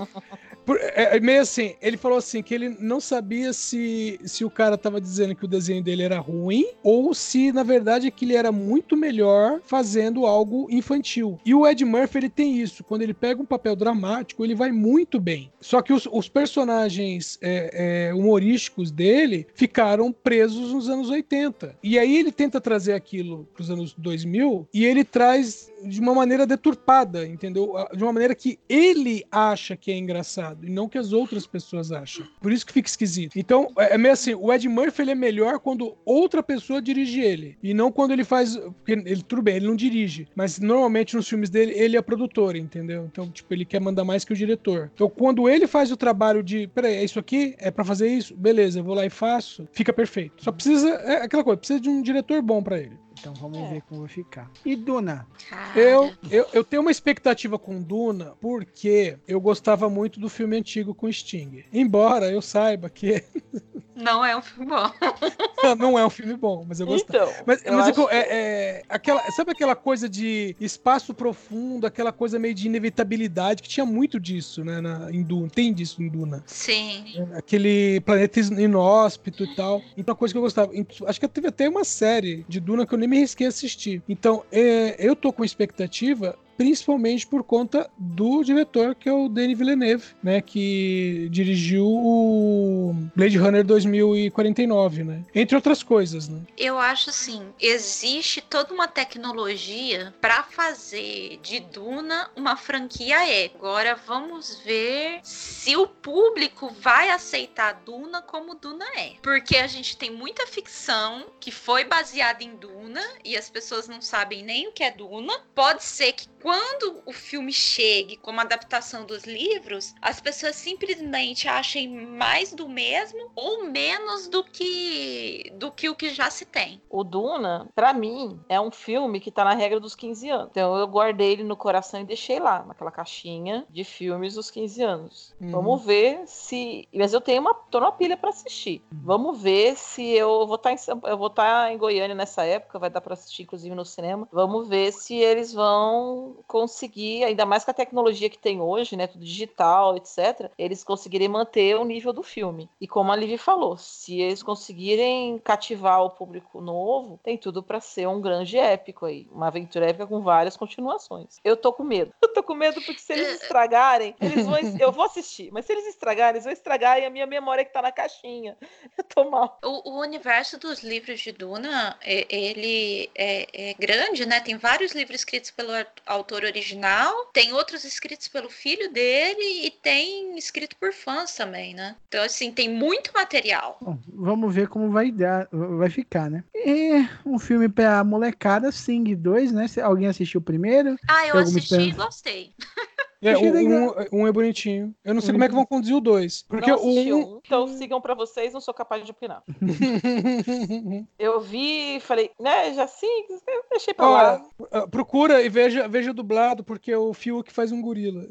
É, é meio assim, ele falou assim que ele não sabia se, se o cara tava dizendo que o desenho dele era ruim ou se na verdade que ele era muito melhor fazendo algo infantil. E o Ed Murphy ele tem isso, quando ele pega um papel dramático ele vai muito bem. Só que os, os personagens é, é, humorísticos dele ficaram presos nos anos 80. E aí ele tenta trazer aquilo pros anos 2000 e ele traz de uma maneira deturpada, entendeu? De uma maneira que ele acha que é engraçado e não que as outras pessoas acham. Por isso que fica esquisito. Então, é é meio assim, o Ed Murphy ele é melhor quando outra pessoa dirige ele e não quando ele faz, ele tudo bem, ele não dirige, mas normalmente nos filmes dele ele é produtor, entendeu? Então, tipo, ele quer mandar mais que o diretor. Então, quando ele faz o trabalho de, peraí, é isso aqui? É pra fazer isso? Beleza, eu vou lá e faço. Fica perfeito. Só precisa, é aquela coisa, precisa de um diretor bom pra ele. Então vamos ver como vai ficar. E Duna? Eu, eu, eu tenho uma expectativa com Duna porque eu gostava muito do filme antigo com Sting. Embora eu saiba que Não é um filme bom. não é um filme bom, mas eu gostava. Então, mas eu mas é acho é, é, aquela, sabe aquela coisa de espaço profundo, aquela coisa meio de inevitabilidade, que tinha muito disso, né, na, em Duna. Tem disso em Duna. Sim. Aquele planeta inóspito e tal. Então, uma coisa que eu gostava. Acho que teve até uma série de Duna que eu nem me risquei a assistir. Então, é, eu tô com expectativa principalmente por conta do diretor que é o Denis Villeneuve, né, que dirigiu o Blade Runner 2049, né? Entre outras coisas, né? Eu acho assim, existe toda uma tecnologia para fazer de Duna uma franquia é. Agora vamos ver se o público vai aceitar Duna como Duna é. Porque a gente tem muita ficção que foi baseada em Duna e as pessoas não sabem nem o que é Duna. Pode ser que quando o filme chegue como adaptação dos livros, as pessoas simplesmente achem mais do mesmo ou menos do que do que o que já se tem. O Duna, pra mim, é um filme que tá na regra dos 15 anos. Então eu guardei ele no coração e deixei lá, naquela caixinha de filmes dos 15 anos. Uhum. Vamos ver se. Mas eu tenho uma. tô numa pilha pra assistir. Vamos ver se eu vou estar em São- eu vou estar em Goiânia nessa época, vai dar pra assistir, inclusive, no cinema. Vamos ver se eles vão conseguir, ainda mais com a tecnologia que tem hoje, né? Tudo digital, etc., eles conseguirem manter o nível do filme. E como a Livi falou, se eles conseguirem cativar o público novo, tem tudo pra ser um grande épico aí. Uma aventura épica com várias continuações. Eu tô com medo. Eu tô com medo porque se eles estragarem, eles vão. Eu vou assistir, mas se eles estragarem, eles vão estragar e a minha memória que tá na caixinha. Eu tô mal. O, o universo dos livros de Duna, é- ele é, é grande, né? Tem vários livros escritos pelo ar- autor original, tem outros escritos pelo filho dele e tem escrito por fãs também, né? Então, assim, tem muito material. Bom, vamos ver como vai dar, vai ficar, né? E um filme pra molecada, Sing 2, né? Se alguém assistiu o primeiro? Ah, eu assisti e gostei. É, um, um é bonitinho. Eu não sei como é que vão conduzir o dois. Porque não o um. então sigam pra vocês, não sou capaz de opinar. Eu vi e falei, né, já sim, deixei pra Ó, lá. ah, procura e veja, veja dublado, porque o Fiuk faz um gorila.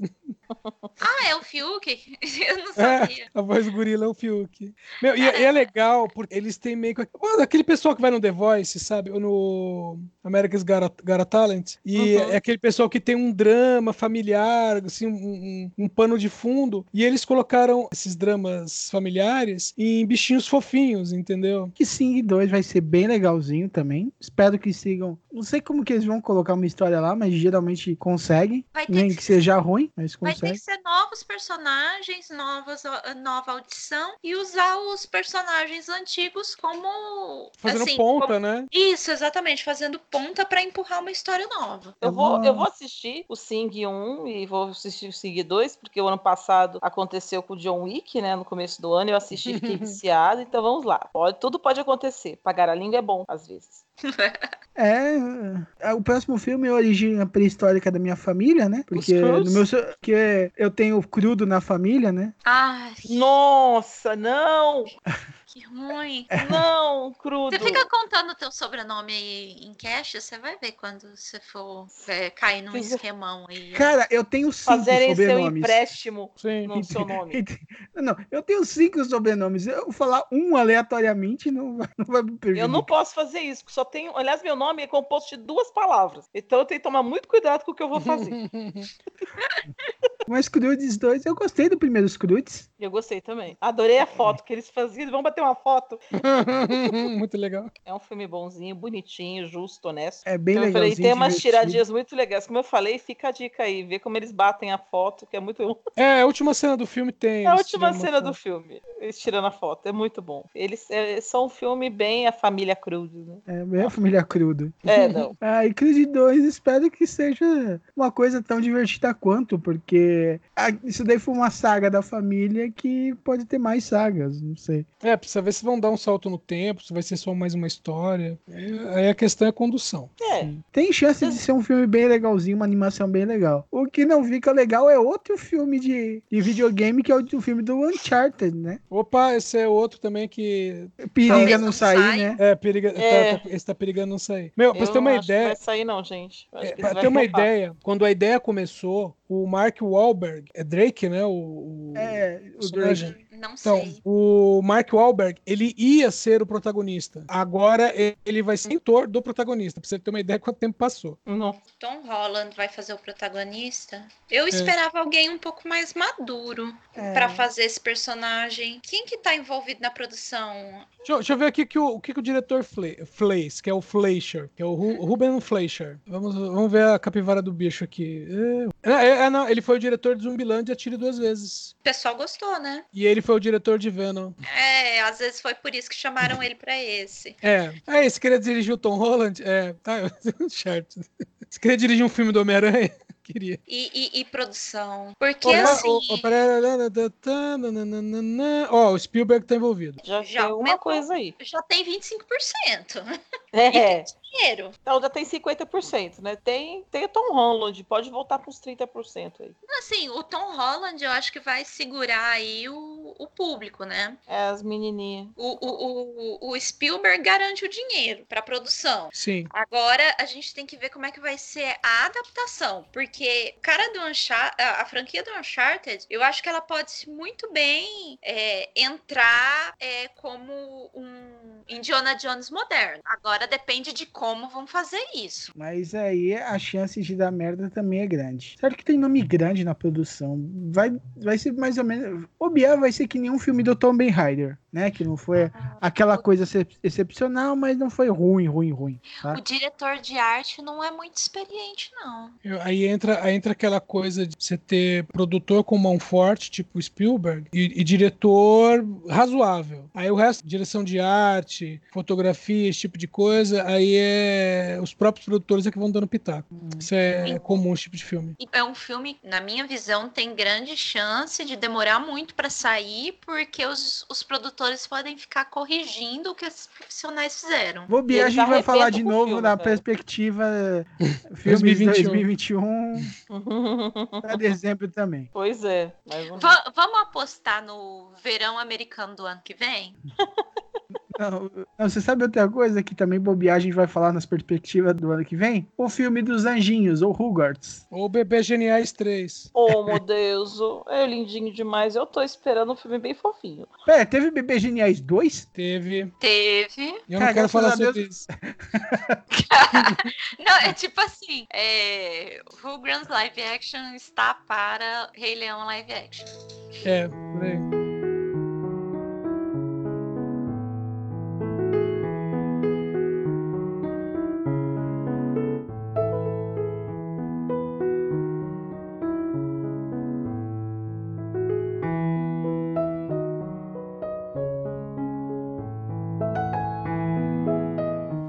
Ah, é o Fiuk? Eu não É, sabia. a voz do gorila é o Fiuk. Meu, e, é- e é legal, porque eles têm meio que. Mano, aquele pessoal que vai no The Voice, sabe? Ou no America's Got Got Talent. E Uhum. é aquele pessoal que tem um drama familiar, assim, um, um- um pano de fundo. E eles colocaram esses dramas familiares em bichinhos fofinhos, entendeu? Que Sing 2 vai ser bem legalzinho também. Espero que sigam. Não sei como que eles vão colocar uma história lá, mas geralmente conseguem. Vai ter Nem que que seja ruim, mas Vai ter conseguem. que ser novos personagens, novas, nova audição e usar os personagens antigos como. Fazendo assim, ponta, como- né? Isso, exatamente, fazendo ponta pra empurrar uma história nova. Eu vou, eu vou assistir o Sing 1 e vou assistir o Sing 2, porque o ano passado aconteceu com o John Wick, né? No começo do ano, eu assisti e fiquei viciado, então vamos lá. Pode, tudo pode acontecer. Pagar a língua é bom, às vezes. É, é, o próximo filme é a origem pré-histórica da minha família, né? Porque no meu so- eu tenho crudo na família, né? Ai, Nossa, não! que ruim. Não, crudo. Você fica contando o teu sobrenome aí em cash, você vai ver quando você for é, cair num Fiz- esquemão aí. Cara, eu tenho cinco Fazerem seu sobrenomes. empréstimo Sim. no seu nome. Não, eu tenho cinco sobrenomes. Eu vou falar um aleatoriamente não vai, não vai me prejudicar. Eu não posso fazer isso, porque só tenho. Aliás, meu nome é composto de duas palavras. Então eu tenho que tomar muito cuidado com o que eu vou fazer. Mas Crudes 2, eu gostei do primeiro Crudes. eu gostei também. Adorei a foto que eles faziam. Vamos bater uma foto. Muito legal. É um filme bonzinho, bonitinho, justo, honesto. É bem Então, eu falei, legalzinho. tem umas tiradinhas muito legais. Como eu falei, fica a dica aí. Vê como eles batem a foto, que é muito. É, a última cena do filme tem. É a última cena do filme. Eles tirando a foto. É muito bom. Eles é, são um filme bem a família Crude, né? É bem a família crudo. É, não. Ah, e Creed 2 espero que seja uma coisa tão divertida quanto, porque isso daí foi uma saga da família que pode ter mais sagas, não sei. É, precisa ver se vão dar um salto no tempo, se vai ser só mais uma história. É, Aí a questão é a condução. É. Tem chance de ser um filme bem legalzinho, uma animação bem legal. O que não fica legal é outro filme de, de videogame, que é o do filme do Uncharted, né? Opa, esse é outro também que. Periga não não sair, saia. né? É, periga, É. Tá, tá- esse tá perigando não sair. Meu, pra Eu você ter uma não ideia. vai sair, não, gente. É, pra ter uma ideia, quando a ideia começou, o Mark Wahlberg, é Drake, né? O, o É, o. Drake. Não Então, sei. o Mark Wahlberg, ele ia ser o protagonista. Agora ele vai ser mentor do protagonista, pra você ter uma ideia quanto tempo passou. Não. Tom Holland vai fazer o protagonista. É. Eu esperava alguém um pouco mais maduro É. pra fazer esse personagem. Quem que tá envolvido na produção? Deixa, eu- deixa eu ver aqui que o, que, que o diretor Fleis, que é o Fleischer, que é o Ru- Ruben Fleischer. Vamos, vamos ver a capivara do bicho aqui. É, é, é, não, ele foi o diretor de Zumbilândia Atire Duas Vezes. O pessoal gostou, né? E ele foi o diretor de Venom. É, às vezes foi por isso que chamaram ele pra esse. É. É, você queria dirigir o Tom Holland? É, tá, certo. Você queria dirigir um filme do Homem-Aranha? Queria. E, e- e produção. Porque Opa, assim. o- o- Ó, o Spielberg tá envolvido. Já, Já tem uma coisa aí. Já tem 25%. É. Dinheiro. Então já tem 50%, né? Tem, tem o Tom Holland, pode voltar para uns 30% aí. Assim, o Tom Holland eu acho que vai segurar aí o, o público, né? É as menininhas. O, o, o, o Spielberg garante o dinheiro pra produção. Sim. Agora a gente tem que ver como é que vai ser a adaptação, porque o cara do Uncharted, a, a franquia do Uncharted, eu acho que ela pode muito bem é, entrar é, como um Indiana Jones moderno. Agora depende de como vão fazer isso. Mas aí a chance de dar merda também é grande. Certo que tem nome grande na produção. Vai, vai ser mais ou menos. O Biel vai ser que nenhum filme do Tom Raider, né? Que não foi aquela coisa excep- excepcional, mas não foi ruim, ruim, ruim. Tá? O diretor de arte não é muito experiente, não. Eu- Aí entra, aí entra aquela coisa de você ter produtor com mão forte, tipo Spielberg, e, e diretor razoável. Aí o resto, direção de arte, fotografia, esse tipo de coisa, aí é os próprios produtores é que vão dando pitaco. Isso é comum, esse tipo de filme. E é um filme, na minha visão, tem grande chance de demorar muito pra sair, porque os, os produtores podem ficar corrigindo o que esses profissionais fizeram. Bobear, a gente vai falar de novo filme, na cara. perspectiva filmes 2021. 2021 para dezembro também. pois é. Mas vamos... Va- vamos apostar no verão americano do ano que vem? Não, não, você sabe outra coisa que também bobear a gente vai falar nas perspectivas do ano que vem? O filme dos anjinhos, ou Rugarts. Ou Bebê Geniais 3. Oh, meu Deus. É lindinho demais. Eu tô esperando um filme bem fofinho. Pera, teve Bebê Geniais 2? Teve. Teve. Eu Cara, não quero graças falar a Deus- sobre isso. Não, é tipo assim, é, Rugrats live action está para Rei Leão live action. É, por aí.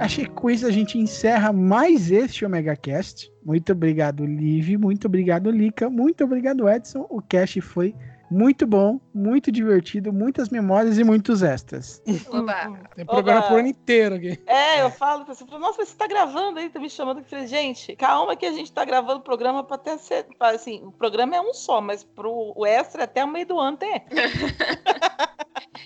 Achei que com isso a gente encerra mais este Omega Cast. Muito obrigado, Liv. Muito obrigado, Lica. Muito obrigado, Edson. O cast foi muito bom, muito divertido, muitas memórias e muitos extras. Oba. Tem programa Oba. por ano inteiro aqui. É, eu falo falo, nossa, mas você tá gravando aí, tá me chamando aqui. Falei, gente, calma que a gente tá gravando o programa pra até ser. pra, Assim, o programa é um só, mas pro o extra até o meio do ano tem.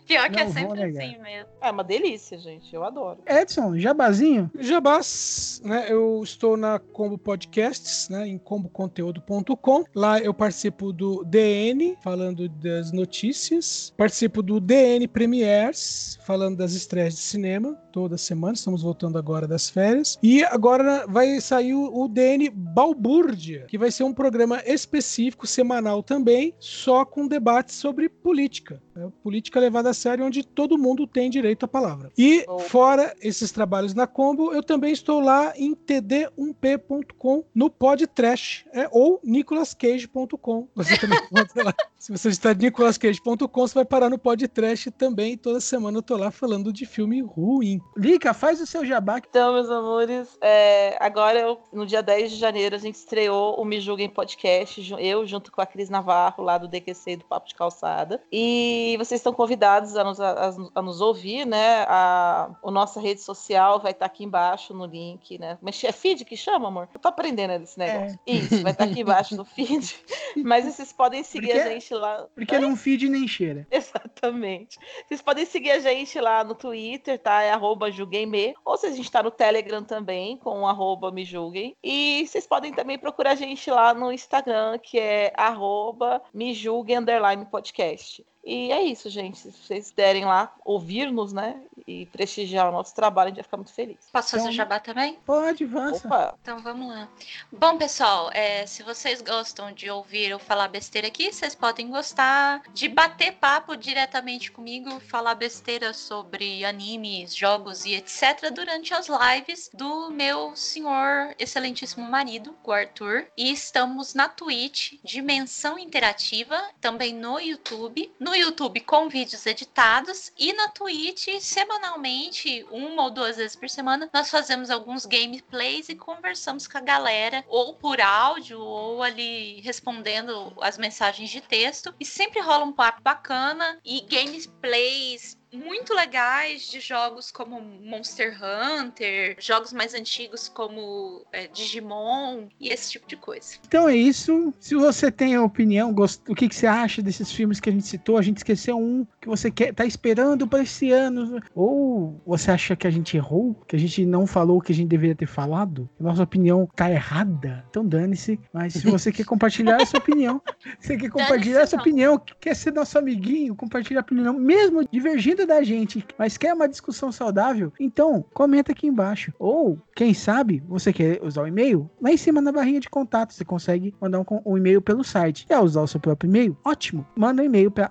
Pior que Não é sempre assim mesmo. É uma delícia, gente. Eu adoro. Edson, jabazinho? Jabás, né? Eu estou na Combo Podcasts, né? Em comboconteúdo.com. Lá eu participo do DN, falando das notícias. Participo do DN Premiers, falando das estreias de cinema. Toda semana, estamos voltando agora das férias. E agora vai sair o o DN Balbúrdia, que vai ser um programa específico, semanal também, só com debates sobre política. né? Política levada a sério, onde todo mundo tem direito à palavra. E fora esses trabalhos na Combo, eu também estou lá em td1p.com no podtrash, é, ou nicolascage.com. Você também pode ir lá. Se você está em nicolascage.com, você vai parar no podtrash também. Toda semana eu tô lá falando de filme ruim. Lica, faz o seu jabá. Então, meus amores, é, agora, eu- no dia 10 de janeiro, a gente estreou o Me Julguem Podcast, eu junto com a Cris Navarro, lá do DQC e do Papo de Calçada. E vocês estão convidados a nos, a- a nos ouvir, né? A, a nossa rede social vai estar aqui embaixo no link, né? Mas é feed que chama, amor? Eu tô aprendendo né, desse negócio. Isso, vai estar aqui embaixo no feed. Mas vocês podem seguir Porque- a gente lá. Porque não feed nem cheira. Exatamente. Vocês podem seguir a gente lá no Twitter, tá? É arroba julguemme. Ou se a gente tá no Telegram também, com arroba me julguem. E vocês podem também procurar a gente lá no Instagram, que é arroba me julguem podcast. E é isso, gente. Se vocês derem lá ouvir-nos, né? E prestigiar o nosso trabalho, a gente vai ficar muito feliz. Posso fazer Então- o jabá também? Pode, avança. Opa! Então vamos lá. Bom, pessoal, é, se vocês gostam de ouvir eu falar besteira aqui, vocês podem gostar de bater papo diretamente comigo, falar besteira sobre animes, jogos e etc. durante as lives do meu senhor excelentíssimo marido, o Arthur. E estamos na Twitch, Dimensão Interativa, também no YouTube. No YouTube com vídeos editados e na Twitch semanalmente, uma ou duas vezes por semana, nós fazemos alguns gameplays e conversamos com a galera, ou por áudio, ou ali respondendo as mensagens de texto. E sempre rola um papo bacana e gameplays muito legais de jogos como Monster Hunter, jogos mais antigos como é, Digimon e esse tipo de coisa. Então é isso. Se você tem a opinião, gost... o que, que você acha desses filmes que a gente citou, a gente esqueceu um que você quer, tá esperando para esse ano, ou você acha que a gente errou, que a gente não falou o que a gente deveria ter falado, nossa opinião tá errada, então dane-se. Mas se você quer compartilhar a sua opinião, você quer compartilhar a sua então. opinião, quer ser nosso amiguinho, compartilhar a opinião, mesmo divergindo da gente, mas quer uma discussão saudável, então comenta aqui embaixo. Ou, quem sabe, você quer usar o e-mail? Lá em cima na barrinha de contato, você consegue mandar um, um e-mail pelo site. Quer usar o seu próprio e-mail? Ótimo! Manda um e-mail para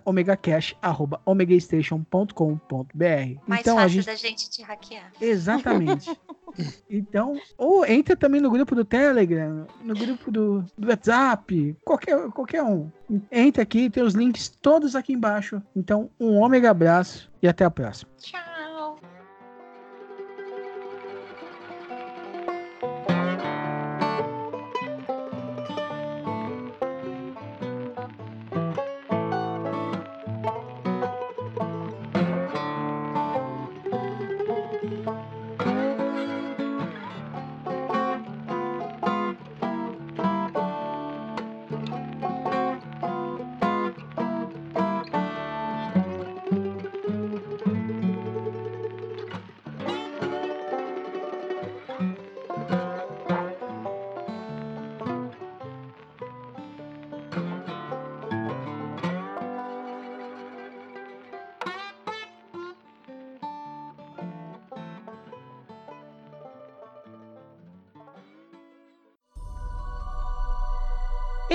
omegacash.omegastation.com.br. Mais Então a fácil gente da gente te hackear. Exatamente. Então, ou entra também no grupo do Telegram, no grupo do, do WhatsApp, qualquer, qualquer um. Entra aqui, tem os links todos aqui embaixo. Então, um ômega abraço e até a próxima. Tchau!